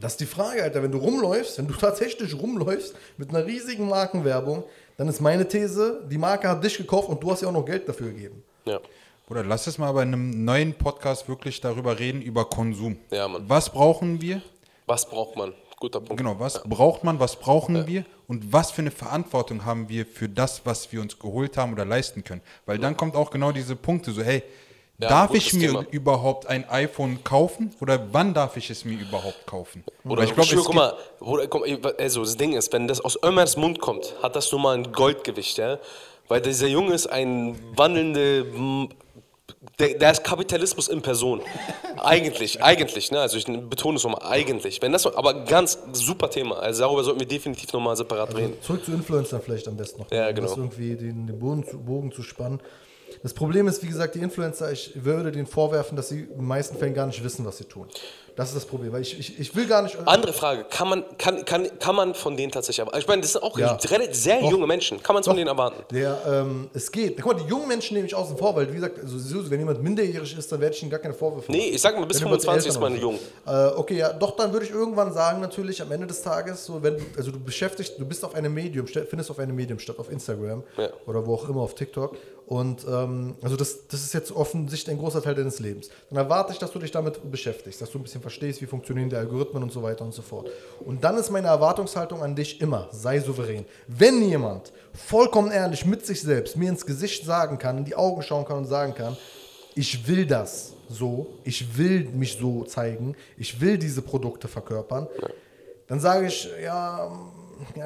Das ist die Frage, Alter. Wenn du rumläufst, wenn du tatsächlich rumläufst mit einer riesigen Markenwerbung, dann ist meine These, die Marke hat dich gekauft und du hast ja auch noch Geld dafür gegeben. Ja. Oder lass es mal bei einem neuen Podcast wirklich darüber reden, über Konsum. Ja, Mann. Was brauchen wir? Was braucht man? Guter Punkt. Genau, was ja. braucht man, was brauchen ja. wir und was für eine Verantwortung haben wir für das, was wir uns geholt haben oder leisten können. Weil ja. dann kommt auch genau diese Punkte, so hey, darf ich mir Thema. überhaupt ein iPhone kaufen oder wann darf ich es mir überhaupt kaufen? Oder ich glaube, guck mal, also das Ding ist, wenn das aus Ömers Mund kommt, hat das nun mal ein Goldgewicht, ja? Weil dieser Junge ist ein wandelnde der, ist Kapitalismus in Person. Eigentlich, eigentlich, ne? Also ich betone es nochmal, eigentlich. Wenn das, aber ganz super Thema. Also darüber sollten wir definitiv nochmal separat also reden. Zurück zu Influencern vielleicht am besten noch. Ja, genau. Das irgendwie den, den Bogen, zu, Bogen zu spannen. Das Problem ist, wie gesagt, die Influencer, ich würde denen vorwerfen, dass sie in den meisten Fällen gar nicht wissen, was sie tun. Das ist das Problem, weil ich, ich, ich will gar nicht. Andere Frage, kann man, kann, kann, kann man von denen tatsächlich erwarten? Ich meine, das sind auch ja. sehr Doch. junge Menschen. Kann man es von denen erwarten? Der, ähm, es geht. Guck mal, die jungen Menschen nehme ich außen vor, weil, wie gesagt, also, wenn jemand minderjährig ist, dann werde ich ihnen gar keine Vorwürfe machen. Nee, ich sage mal, bis 25 ist man jung. Äh, okay, ja, doch, dann würde ich irgendwann sagen, natürlich am Ende des Tages, so, wenn, also du beschäftigst, du bist auf einem Medium, findest auf einem Medium statt, auf Instagram ja. oder wo auch immer, auf TikTok. Und ähm, also das, das ist jetzt offensichtlich ein großer Teil deines Lebens. Dann erwarte ich, dass du dich damit beschäftigst, dass du ein bisschen verstehst, wie funktionieren die Algorithmen und so weiter und so fort. Und dann ist meine Erwartungshaltung an dich immer, sei souverän. Wenn jemand vollkommen ehrlich mit sich selbst mir ins Gesicht sagen kann, in die Augen schauen kann und sagen kann, ich will das so, ich will mich so zeigen, ich will diese Produkte verkörpern, dann sage ich, ja,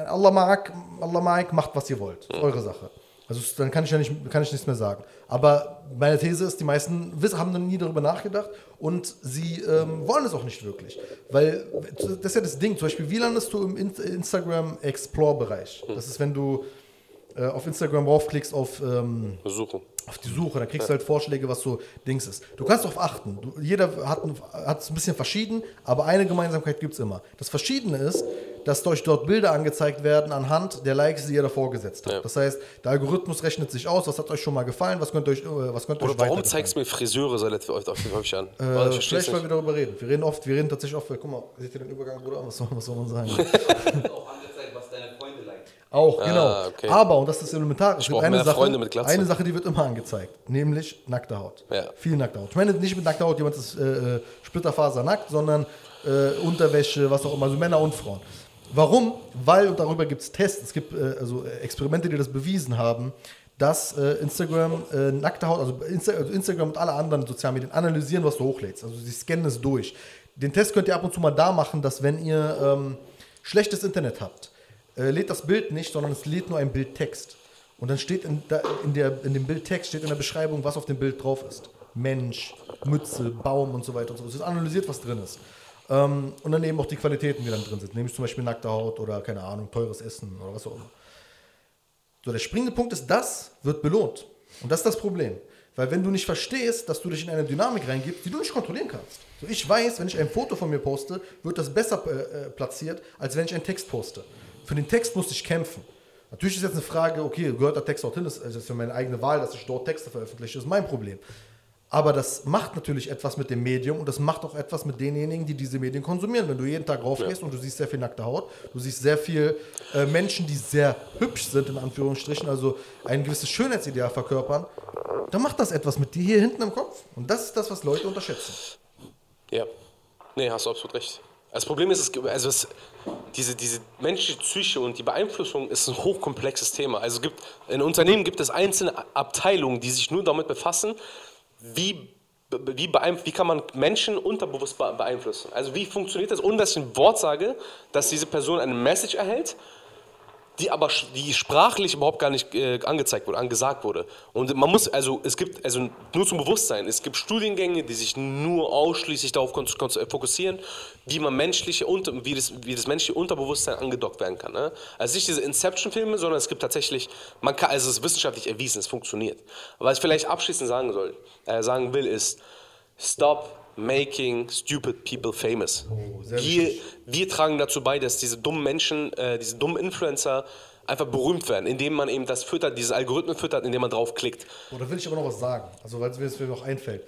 Allah mag, Allah mag, macht was ihr wollt. Ist eure Sache. Also dann kann ich ja nicht, kann ich nichts mehr sagen. Aber meine These ist, die meisten haben noch nie darüber nachgedacht und sie ähm, wollen es auch nicht wirklich. Weil das ist ja das Ding. Zum Beispiel, wie landest du im Instagram Explore-Bereich? Das ist, wenn du äh, auf Instagram raufklickst auf ähm, Suche. Auf die Suche, da kriegst du halt Vorschläge, was so Dings ist. Du kannst darauf achten. Du, jeder hat, es ein bisschen verschieden, aber eine Gemeinsamkeit gibt es immer. Das Verschiedene ist, dass euch dort Bilder angezeigt werden anhand der Likes, die ihr davor gesetzt habt. Ja. Das heißt, der Algorithmus rechnet sich aus, was hat euch schon mal gefallen, was könnt euch, äh, was könnt Oder euch warum zeigst du mir Friseure so häufig an? Äh, vielleicht, weil wir darüber reden. Wir reden oft, wir reden tatsächlich oft, guck mal, seht ihr den Übergang, Bruder? Was soll, was soll man sagen? Auch, ah, genau. Okay. Aber, und das ist elementar, es wird eine Sache, eine Sache, die wird immer angezeigt, nämlich nackte Haut. Ja. Viel nackte Haut. Ich meine nicht mit nackter Haut, jemand ist äh, äh Splitterfaser nackt, sondern äh, Unterwäsche, was auch immer, also Männer und Frauen. Warum? Weil, und darüber gibt es Tests, es gibt äh, also Experimente, die das bewiesen haben, dass äh, Instagram äh, nackte Haut, also, Insta also, Instagram und alle anderen sozialen Medien analysieren, was du hochlädst. Also sie scannen es durch. Den Test könnt ihr ab und zu mal da machen, dass wenn ihr ähm, schlechtes Internet habt, äh, lädt das Bild nicht, sondern es lädt nur ein Bildtext. Und dann steht in, da, in, der, in dem Bildtext steht in der Beschreibung, was auf dem Bild drauf ist. Mensch, Mütze, Baum und so weiter und so. Es ist analysiert, was drin ist. Ähm, und dann eben auch die Qualitäten, die dann drin sind. Nämlich zum Beispiel nackte Haut oder, keine Ahnung, teures Essen oder was auch immer. So, der springende Punkt ist, das wird belohnt. Und das ist das Problem. Weil wenn du nicht verstehst, dass du dich in eine Dynamik reingibst, die du nicht kontrollieren kannst. So, ich weiß, wenn ich ein Foto von mir poste, wird das besser äh, äh platziert, als wenn ich einen Text poste. Für den Text musste ich kämpfen. Natürlich ist jetzt eine Frage, okay, gehört der Text dorthin? Das ist ja meine eigene Wahl, dass ich dort Texte veröffentliche, das ist mein Problem. Aber das macht natürlich etwas mit dem Medium und das macht auch etwas mit denjenigen, die diese Medien konsumieren. Wenn du jeden Tag raufgehst ja. und du siehst sehr viel nackte Haut, du siehst sehr viel äh, Menschen, die sehr hübsch sind, in Anführungsstrichen, also ein gewisses Schönheitsideal verkörpern, dann macht das etwas mit dir hier hinten im Kopf. Und das ist das, was Leute unterschätzen. Ja. Nee, hast du absolut recht. Das Problem ist, es, also es, diese, diese menschliche Psyche und die Beeinflussung ist ein hochkomplexes Thema. Also gibt, in Unternehmen gibt es einzelne Abteilungen, die sich nur damit befassen, wie, wie, wie kann man Menschen unterbewusst beeinflussen? Also wie funktioniert das, ohne dass ich ein Wort sage, dass diese Person eine Message erhält die aber die sprachlich überhaupt gar nicht äh, angezeigt wurde, angesagt wurde. Und man muss, also es gibt, also nur zum Bewusstsein, es gibt Studiengänge, die sich nur ausschließlich darauf fokussieren, wie man menschliche, wie das, wie das menschliche Unterbewusstsein angedockt werden kann. Ne? Also nicht diese Inception-Filme, sondern es gibt tatsächlich, man kann, also es ist wissenschaftlich erwiesen, es funktioniert. Was ich vielleicht abschließend sagen soll, äh, sagen will, ist, stop making stupid people famous. Oh, wir, wir, tragen dazu bei, dass diese dummen Menschen, äh, diese dummen Influencer einfach berühmt werden, indem man eben das füttert, diese Algorithmen füttert, indem man draufklickt. Oh, da will ich aber noch was sagen, also weil es mir noch einfällt.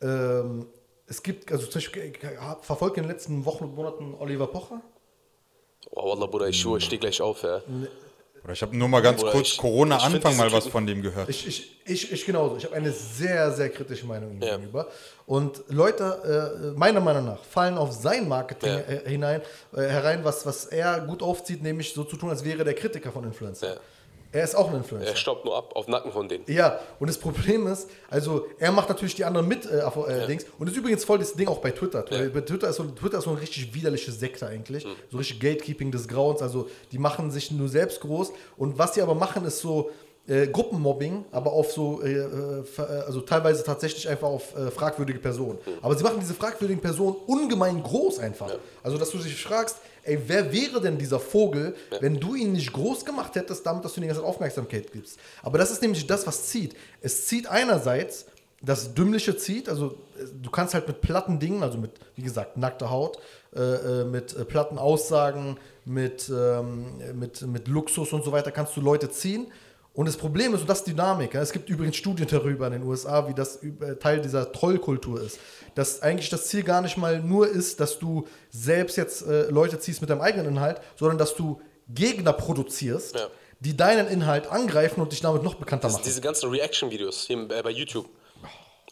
Ähm, es gibt, also zum Beispiel, ich verfolge in den letzten Wochen und Monaten Oliver Pocher. Oh, Wallah, Bruder, ich schwöre, ich stehe gleich auf, ja. Oder ich habe nur mal ganz Oder kurz ich- Corona-Anfang mal was von dem gehört. Ich, ich, ich, ich genauso. Ich habe eine sehr, sehr kritische Meinung ihm Ja. gegenüber. Und Leute, äh, meiner Meinung nach, fallen auf sein Marketing Ja. äh, hinein, äh, herein, was, was er gut aufzieht, nämlich so zu tun, als wäre der Kritiker von Influencer. Ja. Er ist auch ein Influencer. Er staubt nur ab, auf Nacken von denen. Ja, und das Problem ist, also er macht natürlich die anderen mit äh, äh, Dings. Und das ist übrigens voll das Ding auch bei Twitter. Ja. Bei Twitter ist, so, Twitter ist so eine richtig widerliche Sekte eigentlich. Hm. So richtig Gatekeeping des Grauens. Also die machen sich nur selbst groß. Und was sie aber machen, ist so äh, Gruppenmobbing, aber auf so, äh, äh, also teilweise tatsächlich einfach auf äh, fragwürdige Personen. Hm. Aber sie machen diese fragwürdigen Personen ungemein groß einfach. Also dass du dich fragst, ey, wer wäre denn dieser Vogel, wenn du ihn nicht groß gemacht hättest, damit, dass du ihm die ganze Zeit Aufmerksamkeit gibst. Aber das ist nämlich das, was zieht. Es zieht einerseits, das Dümmliche zieht, also äh, du kannst halt mit platten Dingen, also mit, wie gesagt, nackter Haut, äh, äh, mit äh, platten Aussagen, mit, ähm, mit, mit Luxus und so weiter, kannst du Leute ziehen. Und das Problem ist, und das ist Dynamik, ja, es gibt übrigens Studien darüber in den USA, wie das über- Teil dieser Trollkultur ist, dass eigentlich das Ziel gar nicht mal nur ist, dass du selbst jetzt äh, Leute ziehst mit deinem eigenen Inhalt, sondern dass du Gegner produzierst, Ja. die deinen Inhalt angreifen und dich damit noch bekannter Das, machen. diese ganzen Reaction-Videos hier äh, bei YouTube.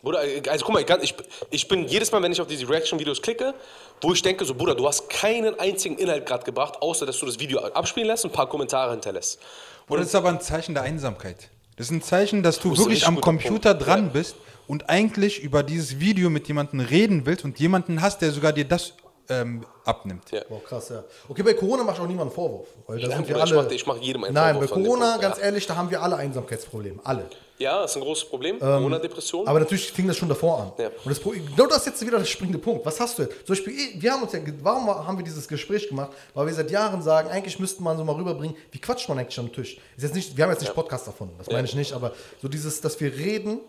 Bruder, also guck mal, ich, kann- ich, ich bin jedes Mal, wenn ich auf diese Reaction-Videos klicke, wo ich denke, so Bruder, du hast keinen einzigen Inhalt gerade gebracht, außer dass du das Video abspielen lässt und ein paar Kommentare hinterlässt. Oder das ist aber ein Zeichen der Einsamkeit. Das ist ein Zeichen, dass du Das wirklich am Computer Punkt. dran Ja. bist und eigentlich über dieses Video mit jemandem reden willst und jemanden hast, der sogar dir das ähm, abnimmt. Ja. Boah, krass, ja. Okay, bei Corona macht auch niemand einen Vorwurf. Weil da Nein, sind wir Bruder, ich alle, mach- jedem einen Nein, Vorwurf bei von dem Corona, Punkt, ganz ja. ehrlich, da haben wir alle Einsamkeitsprobleme. Alle. Ja, ist ein großes Problem. Corona-Depression. Aber natürlich fing das schon davor an. Ja. Und das, genau das ist jetzt wieder der springende Punkt. Was hast du jetzt? Zum Beispiel, eh, wir haben uns ja, warum haben wir dieses Gespräch gemacht? Weil wir seit Jahren sagen, eigentlich müsste man so mal rüberbringen, wie quatscht man eigentlich am Tisch? Ist jetzt nicht, wir haben jetzt nicht Podcast erfunden, das meine ich nicht, aber so dieses, dass wir reden,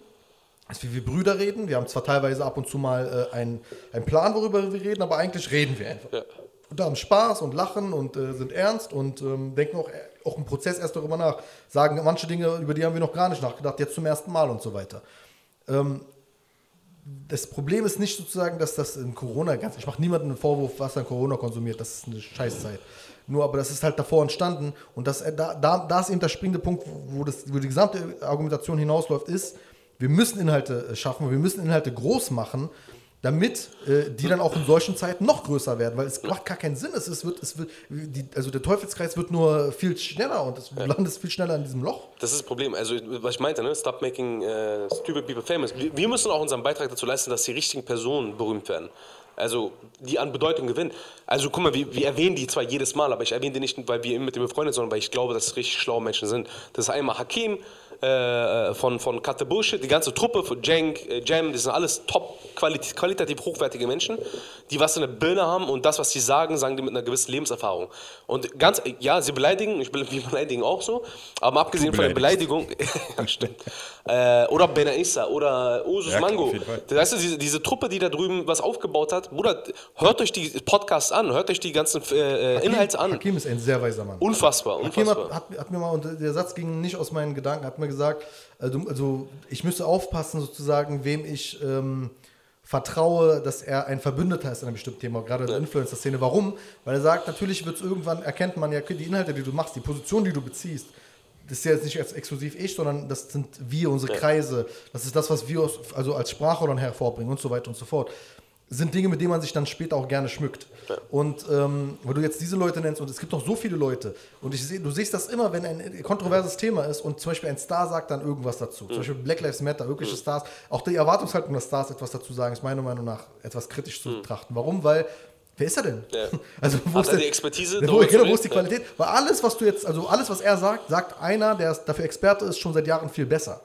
dass wir wie Brüder reden. Wir haben zwar teilweise ab und zu mal äh, einen, einen Plan, worüber wir reden, aber eigentlich reden wir einfach. Ja. Und da haben Spaß und lachen und äh, sind ernst und ähm, denken auch, auch im Prozess erst darüber nach. Sagen manche Dinge, über die haben wir noch gar nicht nachgedacht, jetzt zum ersten Mal und so weiter. Ähm, das Problem ist nicht sozusagen, dass das in Corona ganz. Ich mache niemandem einen Vorwurf, was in Corona konsumiert. Das ist eine Scheißzeit. Nur, aber das ist halt davor entstanden. Und das, äh, da, da, da ist eben der springende Punkt, wo, das, wo die gesamte Argumentation hinausläuft, ist, wir müssen Inhalte äh, schaffen, wir müssen Inhalte groß machen, damit äh, die dann auch in solchen Zeiten noch größer werden, weil es macht gar keinen Sinn. Es, ist, wird, es wird, die, also der Teufelskreis wird nur viel schneller und es landet viel schneller in diesem Loch. Das ist das Problem. Also, was ich meinte, ne? Stop making äh, stupid people famous. Wir, wir müssen auch unseren Beitrag dazu leisten, dass die richtigen Personen berühmt werden. Also, die an Bedeutung gewinnen. Also, guck mal, wir, wir erwähnen die zwar jedes Mal, aber ich erwähne die nicht, weil wir mit denen befreundet sind, sondern weil ich glaube, dass es richtig schlaue Menschen sind. Das ist einmal Hakim äh, von, von Cut the Bullshit, die ganze Truppe von Jenk, äh, Jam, die sind alles top qualit qualitativ hochwertige Menschen, die was in der Birne haben und das, was sie sagen, sagen die mit einer gewissen Lebenserfahrung. Und ganz, ja, sie beleidigen, ich be- beleidigen auch so, aber abgesehen von der. Beleidigung, ja, stimmt. Äh, oder Benaissa oder Usus Ja, Mango. Das heißt, diese, diese Truppe, die da drüben was aufgebaut hat, Bruder, hört euch die Podcasts an, hört euch die ganzen äh, äh, Inhalte an. Hakim ist ein sehr weiser Mann. Unfassbar, Hakim unfassbar. hat, hat, hat mir mal, und der Satz ging nicht aus meinen Gedanken, hat mir gesagt, also, also ich müsste aufpassen sozusagen, wem ich ähm, vertraue, dass er ein Verbündeter ist in einem bestimmten Thema, gerade in der Influencer-Szene. Warum? Weil er sagt, natürlich wird es irgendwann, erkennt man ja die Inhalte, die du machst, die Position, die du beziehst, das ist ja jetzt nicht als exklusiv ich, sondern das sind wir, unsere Kreise, das ist das, was wir aus, also als Sprache dann hervorbringen und so weiter und so fort. Sind Dinge, mit denen man sich dann später auch gerne schmückt. Und ähm, weil du jetzt diese Leute nennst, und es gibt noch so viele Leute, und ich seh, du siehst das immer, wenn ein kontroverses Thema ist und zum Beispiel ein Star sagt dann irgendwas dazu. Zum Beispiel Black Lives Matter, irgendwelche Stars, auch die Erwartungshaltung, dass Stars etwas dazu sagen, ist meiner Meinung nach etwas kritisch zu betrachten. Warum? Weil Wer ist er denn? Ja. Also, wo Hat ist er die Expertise, Wo, genau, wo ist die? Qualität? Weil alles, was du jetzt, also alles, was er sagt, sagt einer, der dafür Experte ist, schon seit Jahren viel besser.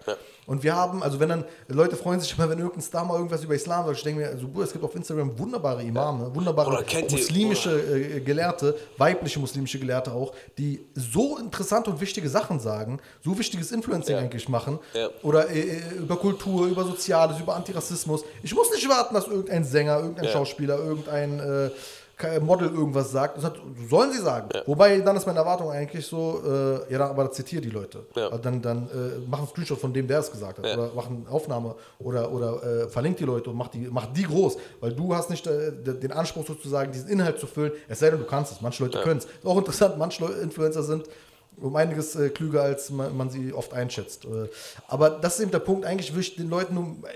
Und wir haben, also wenn dann, Leute freuen sich immer, wenn irgendein Star mal irgendwas über Islam sagt, ich denke mir, also, Bruder, es gibt auf Instagram wunderbare Imame, wunderbare muslimische äh, Gelehrte, weibliche muslimische Gelehrte auch, die so interessante und wichtige Sachen sagen, so wichtiges Influencing Ja. eigentlich machen. Ja. Oder äh, über Kultur, über Soziales, über Antirassismus. Ich muss nicht warten, dass irgendein Sänger, irgendein Ja. Schauspieler, irgendein, äh, Model irgendwas sagt, das hat, sollen sie sagen. Wobei dann ist meine Erwartung eigentlich so, äh, ja, dann, aber zitiere die Leute. Ja. Also dann dann äh, mach einen Screenshot von dem, der es gesagt hat. Ja. Oder mach eine Aufnahme oder, oder äh, verlink die Leute und mach die, mach die groß. Weil du hast nicht äh, den Anspruch sozusagen, diesen Inhalt zu füllen, es sei denn, du kannst es. Manche Leute können es. Auch interessant, manche Leute, Influencer sind um einiges äh, klüger, als man, man sie oft einschätzt. Äh, aber das ist eben der Punkt, eigentlich will ich den Leuten nur, äh,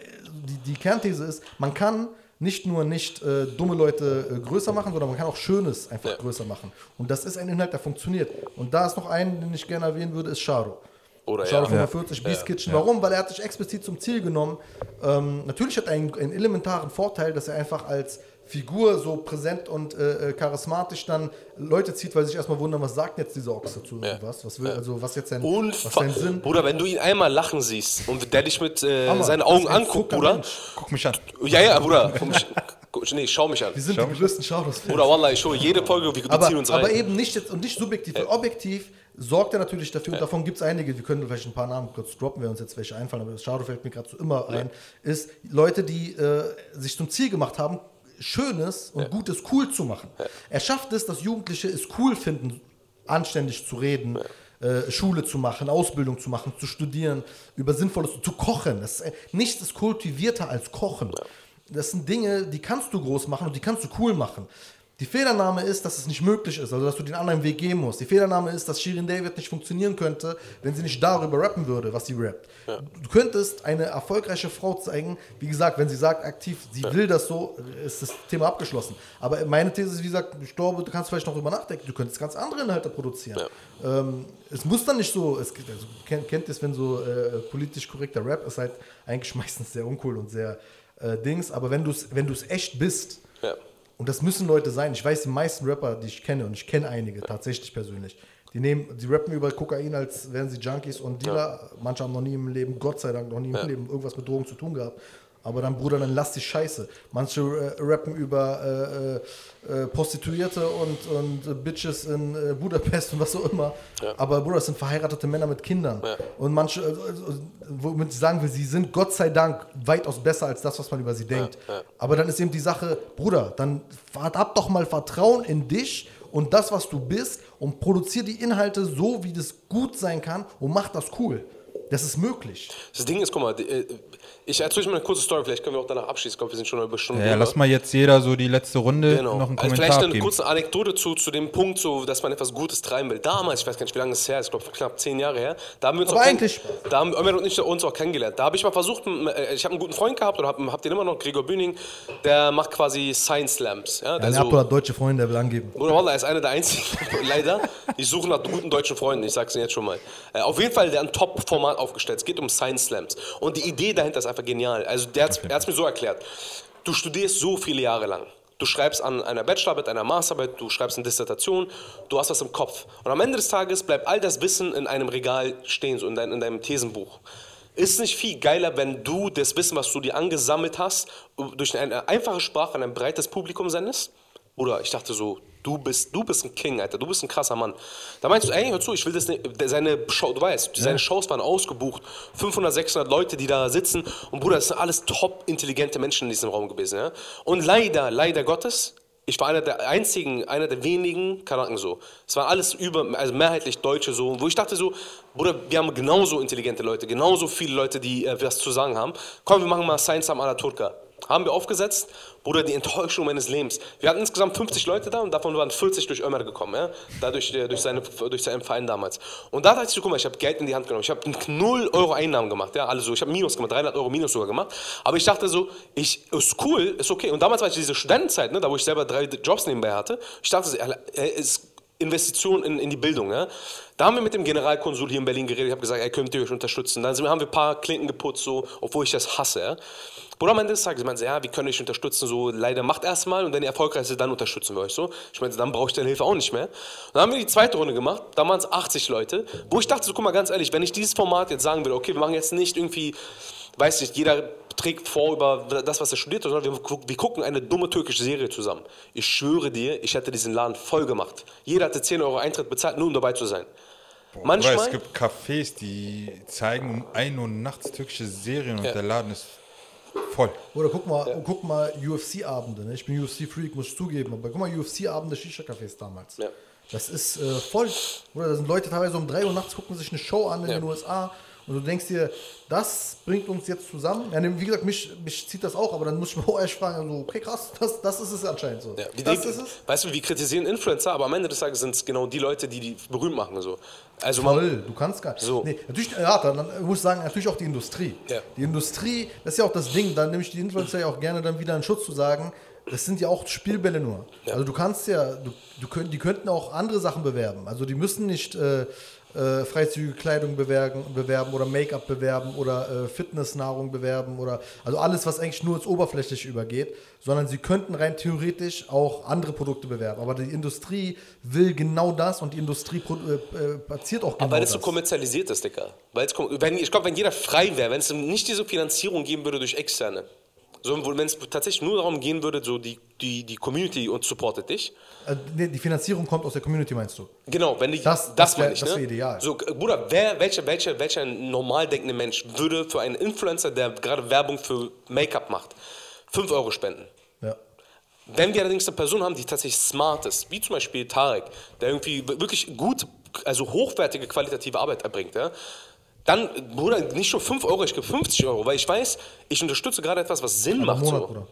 die, die Kernthese ist, man kann nicht nur nicht äh, dumme Leute äh, größer machen, sondern man kann auch Schönes einfach Ja. größer machen. Und das ist ein Inhalt, der funktioniert. Und da ist noch einen, den ich gerne erwähnen würde, ist Sharo. Oder Sharo ja. 45, Beast Kitchen. Warum? Weil er hat sich explizit zum Ziel genommen. Ähm, natürlich hat er einen, einen elementaren Vorteil, dass er einfach als Figur so präsent und äh, äh, charismatisch dann Leute zieht, weil sie sich erstmal wundern, was sagt jetzt dieser Ochse zu Ja. irgendwas? Was will, also was jetzt sein, was Unfa sein Sinn? Bruder, wenn du ihn einmal lachen siehst und der dich mit äh, Hammer. seinen Augen anguckt, Bruder. Mensch. Guck mich an. Ja, ja, Bruder. Nee, schau mich an. Wir sind die größten Sharos. Bruder, Wallah, ich schwöre, jede Folge, wir aber, beziehen uns rein. aber eben nicht jetzt und nicht subjektiv, weil objektiv sorgt er natürlich dafür, und davon gibt es einige, wir können vielleicht ein paar Namen kurz droppen, wenn uns jetzt welche einfallen, aber das Schade fällt mir gerade so immer ein, ist Leute, die äh, sich zum Ziel gemacht haben, Schönes und Gutes cool zu machen. Er schafft es, dass Jugendliche es cool finden, anständig zu reden. äh, Schule zu machen, Ausbildung zu machen, zu studieren, über Sinnvolles zu kochen. Das ist, äh, nichts ist kultivierter als Kochen. Das sind Dinge, die kannst du groß machen und die kannst du cool machen. Die Fehlernahme ist, dass es nicht möglich ist, also dass du den anderen Weg gehen musst. Die Fehlernahme ist, dass Shirin David nicht funktionieren könnte, wenn sie nicht darüber rappen würde, was sie rappt. Du könntest eine erfolgreiche Frau zeigen, wie gesagt, wenn sie sagt aktiv, sie will das so, ist das Thema abgeschlossen. Aber meine These ist, wie gesagt, ich glaube, du kannst vielleicht noch drüber nachdenken, du könntest ganz andere Inhalte produzieren. Ähm, es muss dann nicht so, es also, kennt, kennt es, wenn so äh, politisch korrekter Rap ist halt eigentlich meistens sehr uncool und sehr äh, Dings, aber wenn du es wenn du's echt bist, ja. Und das müssen Leute sein. Ich weiß, die meisten Rapper, die ich kenne, und ich kenne einige tatsächlich persönlich, die nehmen, die rappen über Kokain, als wären sie Junkies und Dealer. Manche haben noch nie im Leben, Gott sei Dank, noch nie im Leben irgendwas mit Drogen zu tun gehabt. Aber dann, Bruder, dann lass die Scheiße. Manche äh, rappen über äh, äh, äh, Prostituierte und, und äh, Bitches in äh, Budapest und was auch immer. Aber, Bruder, das sind verheiratete Männer mit Kindern. Und manche, äh, womit ich sagen will, sie sind Gott sei Dank weitaus besser als das, was man über sie denkt. Aber dann ist eben die Sache, Bruder, dann hab doch mal Vertrauen in dich und das, was du bist und produziere die Inhalte so, wie das gut sein kann und mach das cool. Das ist möglich. Das Ding ist, guck mal, ich erzähle euch mal eine kurze Story, vielleicht können wir auch danach abschließen. Ich glaube, wir sind schon über Stunden Ja, drüber. lass mal jetzt jeder so die letzte Runde Genau. noch einen also Kommentar vielleicht eine abgeben. kurze Anekdote zu, zu dem Punkt, so, dass man etwas Gutes treiben will. Damals, ich weiß gar nicht, wie lange es her ist, ich glaube knapp zehn Jahre her, da haben wir uns Aber auch eigentlich- da haben Ömer und ich uns auch kennengelernt. Da habe ich mal versucht, äh, ich habe einen guten Freund gehabt oder hab, hab den immer noch, Gregor Bühning, der macht quasi Science Slams. Ja, der Ein so, hat deutsche Freunde, der will angeben. Bruder Wallah ist einer der einzigen, leider. Ich suche nach guten deutschen Freunden, ich sag's Ihnen jetzt schon mal. Äh, auf jeden Fall, der ein Top-Format aufgestellt. Es geht um Science Slams. Und die Idee dahinter ist einfach genial. Also, der er hat es mir so erklärt. Du studierst so viele Jahre lang. Du schreibst an einer Bachelorarbeit, einer Masterarbeit, du schreibst eine Dissertation, du hast was im Kopf. Und am Ende des Tages bleibt all das Wissen in einem Regal stehen, so in, dein, in deinem Thesenbuch. Ist nicht viel geiler, wenn du das Wissen, was du dir angesammelt hast, durch eine einfache Sprache an ein breites Publikum sendest? Oder ich dachte so, du bist, du bist ein King, Alter, du bist ein krasser Mann. Da meinst du, ey, hör zu, ich will das nicht, seine Show, du weißt, seine Shows waren ausgebucht, 500, 600 Leute, die da sitzen und Bruder, das sind alles top intelligente Menschen in diesem Raum gewesen, ja. Und leider, leider Gottes, ich war einer der einzigen, einer der wenigen Kanaken so. Es waren alles über, also mehrheitlich Deutsche so, wo ich dachte so, Bruder, wir haben genauso intelligente Leute, genauso viele Leute, die äh, was zu sagen haben. Komm, wir machen mal Science am la Turca. Haben wir aufgesetzt, Bruder, die Enttäuschung meines Lebens. Wir hatten insgesamt 50 Leute da und davon waren 40 durch Ömer gekommen, ja? Dadurch, äh, durch, seine, durch seinen Verein damals. Und da dachte ich guck mal, ich habe Geld in die Hand genommen. Ich habe 0 Euro Einnahmen gemacht, ja, alles so. Ich habe Minus gemacht, 300 Euro Minus sogar gemacht. Aber ich dachte so, ich, ist cool, ist okay. Und damals war ich diese Studentenzeit, ne, da wo ich selber drei Jobs nebenbei hatte. Ich dachte, so, äh, ist Investition in, in die Bildung. Ja? Da haben wir mit dem Generalkonsul hier in Berlin geredet. Ich habe gesagt, ey, könnt ihr euch unterstützen? Dann haben wir ein paar Klinken geputzt, so, obwohl ich das hasse. Ja? Bruder, am Ende des Tages meinte, ja, wir können euch unterstützen, so, leider macht erstmal und wenn ihr erfolgreich seid, dann unterstützen wir euch so. Ich meinte, dann brauche ich deine Hilfe auch nicht mehr. Und dann haben wir die zweite Runde gemacht, da waren es 80 Leute, wo ich dachte, so, guck mal, ganz ehrlich, wenn ich dieses Format jetzt sagen würde, okay, wir machen jetzt nicht irgendwie, weiß nicht, jeder trägt vor über das, was er studiert, sondern wir, wir gucken eine dumme türkische Serie zusammen. Ich schwöre dir, ich hätte diesen Laden voll gemacht. Jeder hatte 10 Euro Eintritt bezahlt, nur um dabei zu sein. Oder Manchmal, es gibt Cafés, die zeigen um 1 Uhr nachts türkische Serien und Ja. der Laden ist Voll. Oder guck mal, guck mal UFC-Abende. Ne? Ich bin UFC-Freak, muss ich zugeben. Aber guck mal, UFC-Abende Shisha-Cafés damals. Ja. Das ist äh, voll. Oder da sind Leute teilweise um 3 Uhr nachts, gucken sich eine Show an in Ja. den USA. Und du denkst dir, das bringt uns jetzt zusammen. Ja, ne, wie gesagt, mich, mich zieht das auch, aber dann muss ich mir auch erst fragen, also, okay, krass, das, das ist es anscheinend so. Ja, das die, ist es. Weißt du, wir kritisieren Influencer, aber am Ende des Tages sind es genau die Leute, die die berühmt machen. So. Also man, Voll, du kannst gar nicht. So. Nee, natürlich, ja, dann, dann muss ich sagen, natürlich auch die Industrie. Ja. Die Industrie, das ist ja auch das Ding, dann nehme ich die Influencer ja auch gerne dann wieder in Schutz zu sagen, das sind ja auch Spielbälle nur. Ja. Also du kannst ja, du, du könnt, die könnten auch andere Sachen bewerben. Also die müssen nicht äh, äh, freizügige Kleidung bewerben, bewerben oder Make-up bewerben oder äh, Fitnessnahrung bewerben oder also alles, was eigentlich nur ins Oberflächliche übergeht, sondern sie könnten rein theoretisch auch andere Produkte bewerben. Aber die Industrie will genau das und die Industrie äh, äh, platziert auch genau weil es so das. kommerzialisiert ist, Dicker. Weil es, wenn, ich glaube, wenn jeder frei wäre, wenn es nicht diese Finanzierung geben würde durch Externe, sondern wenn es tatsächlich nur darum gehen würde, so die, die, die Community und supportet dich. Äh, die Finanzierung kommt aus der Community, meinst du? Genau, wenn die, Das- das, das wär- meine ich, das ne? wär ideal. So, äh, Bruder, wer, welcher, welcher, welcher normal denkende Mensch würde für einen Influencer, der gerade Werbung für Make-up macht, 5 Euro spenden? Ja. Wenn wir allerdings eine Person haben, die tatsächlich smart ist, wie zum Beispiel Tarek, der irgendwie wirklich gut, also hochwertige, qualitative Arbeit erbringt, ja, dann, Bruder, nicht nur 5 Euro, ich gebe 50 Euro, weil ich weiß, ich unterstütze gerade etwas, was Sinn macht. Monat, so. Bruder.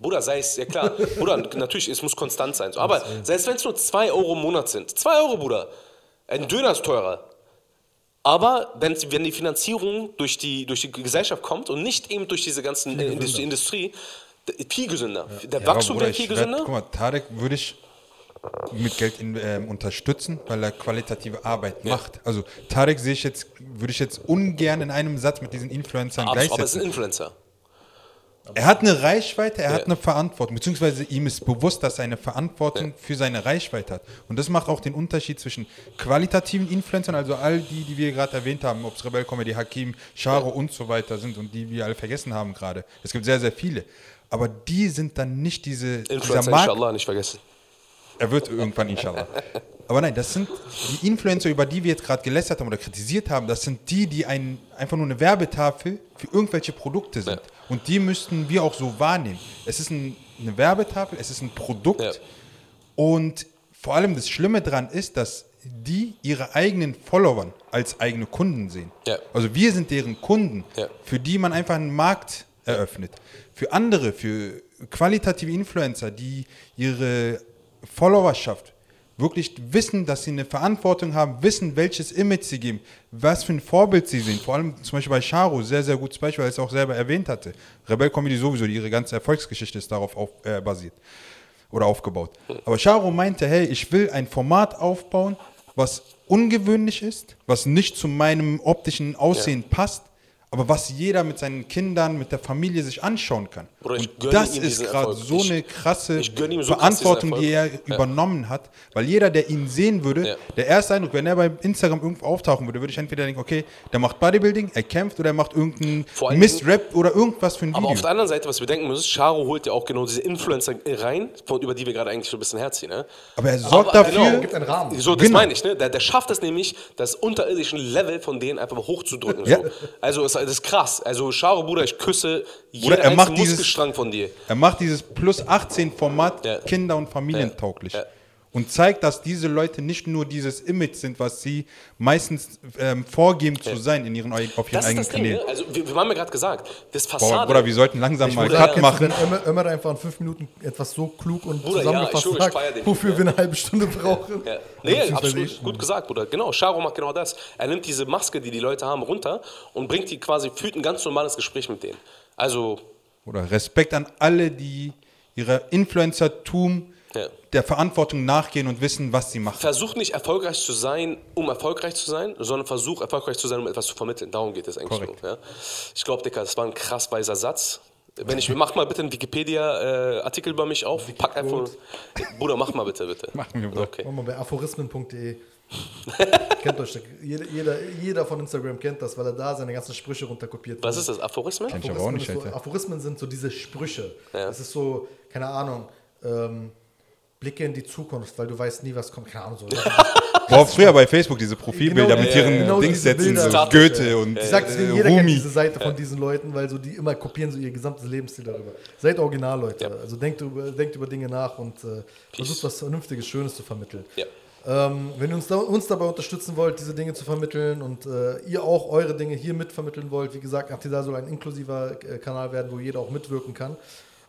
Bruder, sei es, ja klar, Bruder, natürlich, es muss konstant sein. So. Aber selbst wenn es nur 2 Euro im Monat sind, 2 Euro, Bruder, ein Döner ist teurer. Aber wenn, wenn die Finanzierung durch die, durch die Gesellschaft kommt und nicht eben durch diese ganzen Industrie, Industrie, viel gesünder. Der Ja, aber Wachstum wäre viel werd- gesünder. Guck mal, Tarek würde ich mit Geld in, ähm, unterstützen, weil er qualitative Arbeit macht. Also Tarek sehe ich jetzt, würde ich jetzt ungern in einem Satz mit diesen Influencern Aber, aber es ist ein gleichsetzen. Influencer. Er hat eine Reichweite, er Ja. hat eine Verantwortung, beziehungsweise ihm ist bewusst, dass er eine Verantwortung für seine Reichweite hat. Und das macht auch den Unterschied zwischen qualitativen Influencern, also all die, die wir gerade erwähnt haben, ob es Rebel Comedy, Hakim, Charo und so weiter sind und die wir alle vergessen haben gerade. Es gibt sehr, sehr viele. Aber die sind dann nicht diese, dieser Influencer, Markt. inshallah, nicht vergessen. Er wird irgendwann, inshallah. Aber nein, das sind die Influencer, über die wir jetzt gerade gelästert haben oder kritisiert haben, das sind die, die ein, einfach nur eine Werbetafel für irgendwelche Produkte sind. Ja. Und die müssten wir auch so wahrnehmen. Es ist ein, eine Werbetafel, es ist ein Produkt. Ja. Und vor allem das Schlimme daran ist, dass die ihre eigenen Followern als eigene Kunden sehen. Ja. Also wir sind deren Kunden, für die man einfach einen Markt eröffnet. Für andere, für qualitative Influencer, die ihre Followerschaft wirklich wissen, dass sie eine Verantwortung haben, wissen, welches Image sie geben, was für ein Vorbild sie sind. Vor allem zum Beispiel bei Charo, sehr, sehr gutes Beispiel, weil er es auch selber erwähnt hatte. Rebel Comedy sowieso, ihre ganze Erfolgsgeschichte ist darauf auf, äh, basiert oder aufgebaut. Aber Charo meinte, hey, ich will ein Format aufbauen, was ungewöhnlich ist, was nicht zu meinem optischen Aussehen passt, aber was jeder mit seinen Kindern, mit der Familie sich anschauen kann. Bruder, ich Und das ist gerade so Ich- eine krasse so krass Verantwortung, die er. Ja. übernommen hat, weil jeder, der ihn sehen würde, Ja. der erste Eindruck, wenn er bei Instagram irgendwo auftauchen würde, würde ich entweder denken, okay, der macht Bodybuilding, er kämpft oder er macht irgendeinen Mist-Rap oder irgendwas für ein Aber Video. auf der anderen Seite, was wir denken müssen, Charo holt ja auch genau diese Influencer rein, von, über die wir gerade eigentlich so ein bisschen herziehen. Ne? Aber er sorgt Aber dafür, genau. Gibt einen Rahmen. So, das Genau. meine ich, ne? Der, der schafft es nämlich, das unterirdische Level von denen einfach hochzudrücken. Ja. So. Also, es, das ist krass. Also, Charo, Bruder, ich küsse Bruder, er macht dieses- von dir. Er macht dieses Plus 18 Format Ja. kinder- und familientauglich. Ja. Ja. Und zeigt, dass diese Leute nicht nur dieses Image sind, was sie meistens ähm, vorgeben zu sein in ihren, auf ihren Das ist eigenen Kanälen. ne? Also, wir, wir haben ja gerade gesagt, das Boah, Fassade. Bruder, wir sollten langsam mal Bruder, Cut ja. machen. Wenn Ömer, Ömer einfach in fünf Minuten etwas so klug und Bruder, ja, zusammengefasst ich ich sagt, wofür wir eine halbe Stunde brauchen. Ja. Oder Nee, absolut ich. gut gesagt, Bruder. Genau, Charo macht genau das. Er nimmt diese Maske, die die Leute haben, runter und bringt die quasi, führt ein ganz normales Gespräch mit denen. Also, Oder Respekt an alle, die ihrer Influencertum Ja. der Verantwortung nachgehen und wissen, was sie machen. versuch nicht erfolgreich zu sein, um erfolgreich zu sein, sondern versuch erfolgreich zu sein, um etwas zu vermitteln. Darum geht es eigentlich Korrekt. so. Ja? Ich glaube, Dicker, das war ein krass weiser Satz. Wenn ich, mach mal bitte einen Wikipedia-Artikel über mich auf. Pack einfach. Bruder, mach mal bitte, bitte. Machen wir, Bruder. Okay. Mach mal bei aphorismen.de. kennt euch, jeder, jeder, jeder von Instagram kennt das, weil er da seine ganzen Sprüche runterkopiert. Was ist das? Aphorismen? Aber auch nicht, so. Aphorismen sind so diese Sprüche. Ja. Das ist so, keine Ahnung, ähm, Blicke in die Zukunft, weil du weißt nie, was kommt. Keine Ahnung, so. Boah, früher bei Facebook diese Profilbilder Genau, mit ja, ihren genau Dingssätzen, Bilder. so Goethe und Ich sag deswegen, äh, jeder kennt Rumi. diese Seite von diesen Leuten, weil so die immer kopieren so ihr gesamtes Lebensstil darüber. Seid original, Leute. Ja. Also denkt über, denkt über Dinge nach und äh, versucht was Vernünftiges, Schönes zu vermitteln. Ja. Ähm, wenn ihr uns, da, uns dabei unterstützen wollt, diese Dinge zu vermitteln und äh, ihr auch eure Dinge hier mitvermitteln wollt, wie gesagt, Aftida soll ein inklusiver äh, Kanal werden, wo jeder auch mitwirken kann.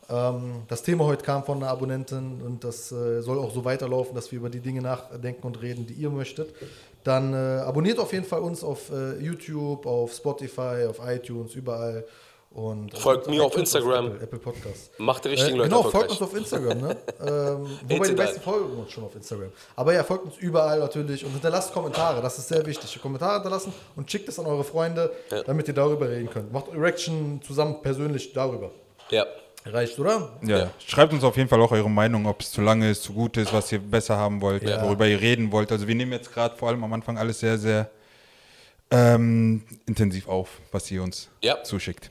Ähm, das Thema heute kam von einer Abonnentin und das äh, soll auch so weiterlaufen, dass wir über die Dinge nachdenken und reden, die ihr möchtet. Dann äh, abonniert auf jeden Fall uns auf äh, YouTube, auf Spotify, auf iTunes, überall. Und Folgt und mir auf iTunes, Instagram. Apple, Apple Podcast. Macht die richtigen Äh, Leute genau, folgt uns auf Instagram, ne? ähm, wobei die meisten folgen uns schon auf Instagram. Aber ja, folgt uns überall natürlich und hinterlasst Kommentare, das ist sehr wichtig. Kommentare hinterlassen und schickt es an eure Freunde, Ja. damit ihr darüber reden könnt. Macht Erection zusammen persönlich darüber. Ja. Reicht, oder? Ja. Schreibt uns auf jeden Fall auch eure Meinung, ob es zu lange ist, zu gut ist, was ihr besser haben wollt, Ja. worüber ihr reden wollt. Also wir nehmen jetzt gerade vor allem am Anfang alles sehr, sehr ähm, intensiv auf, was ihr uns Ja. zuschickt.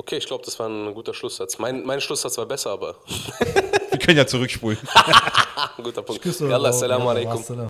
Okay, ich glaube, das war ein guter Schlusssatz. Mein, mein Schlusssatz war besser, aber Wir können ja zurückspulen. guter Punkt. Yallah, eure Assalamu alaikum.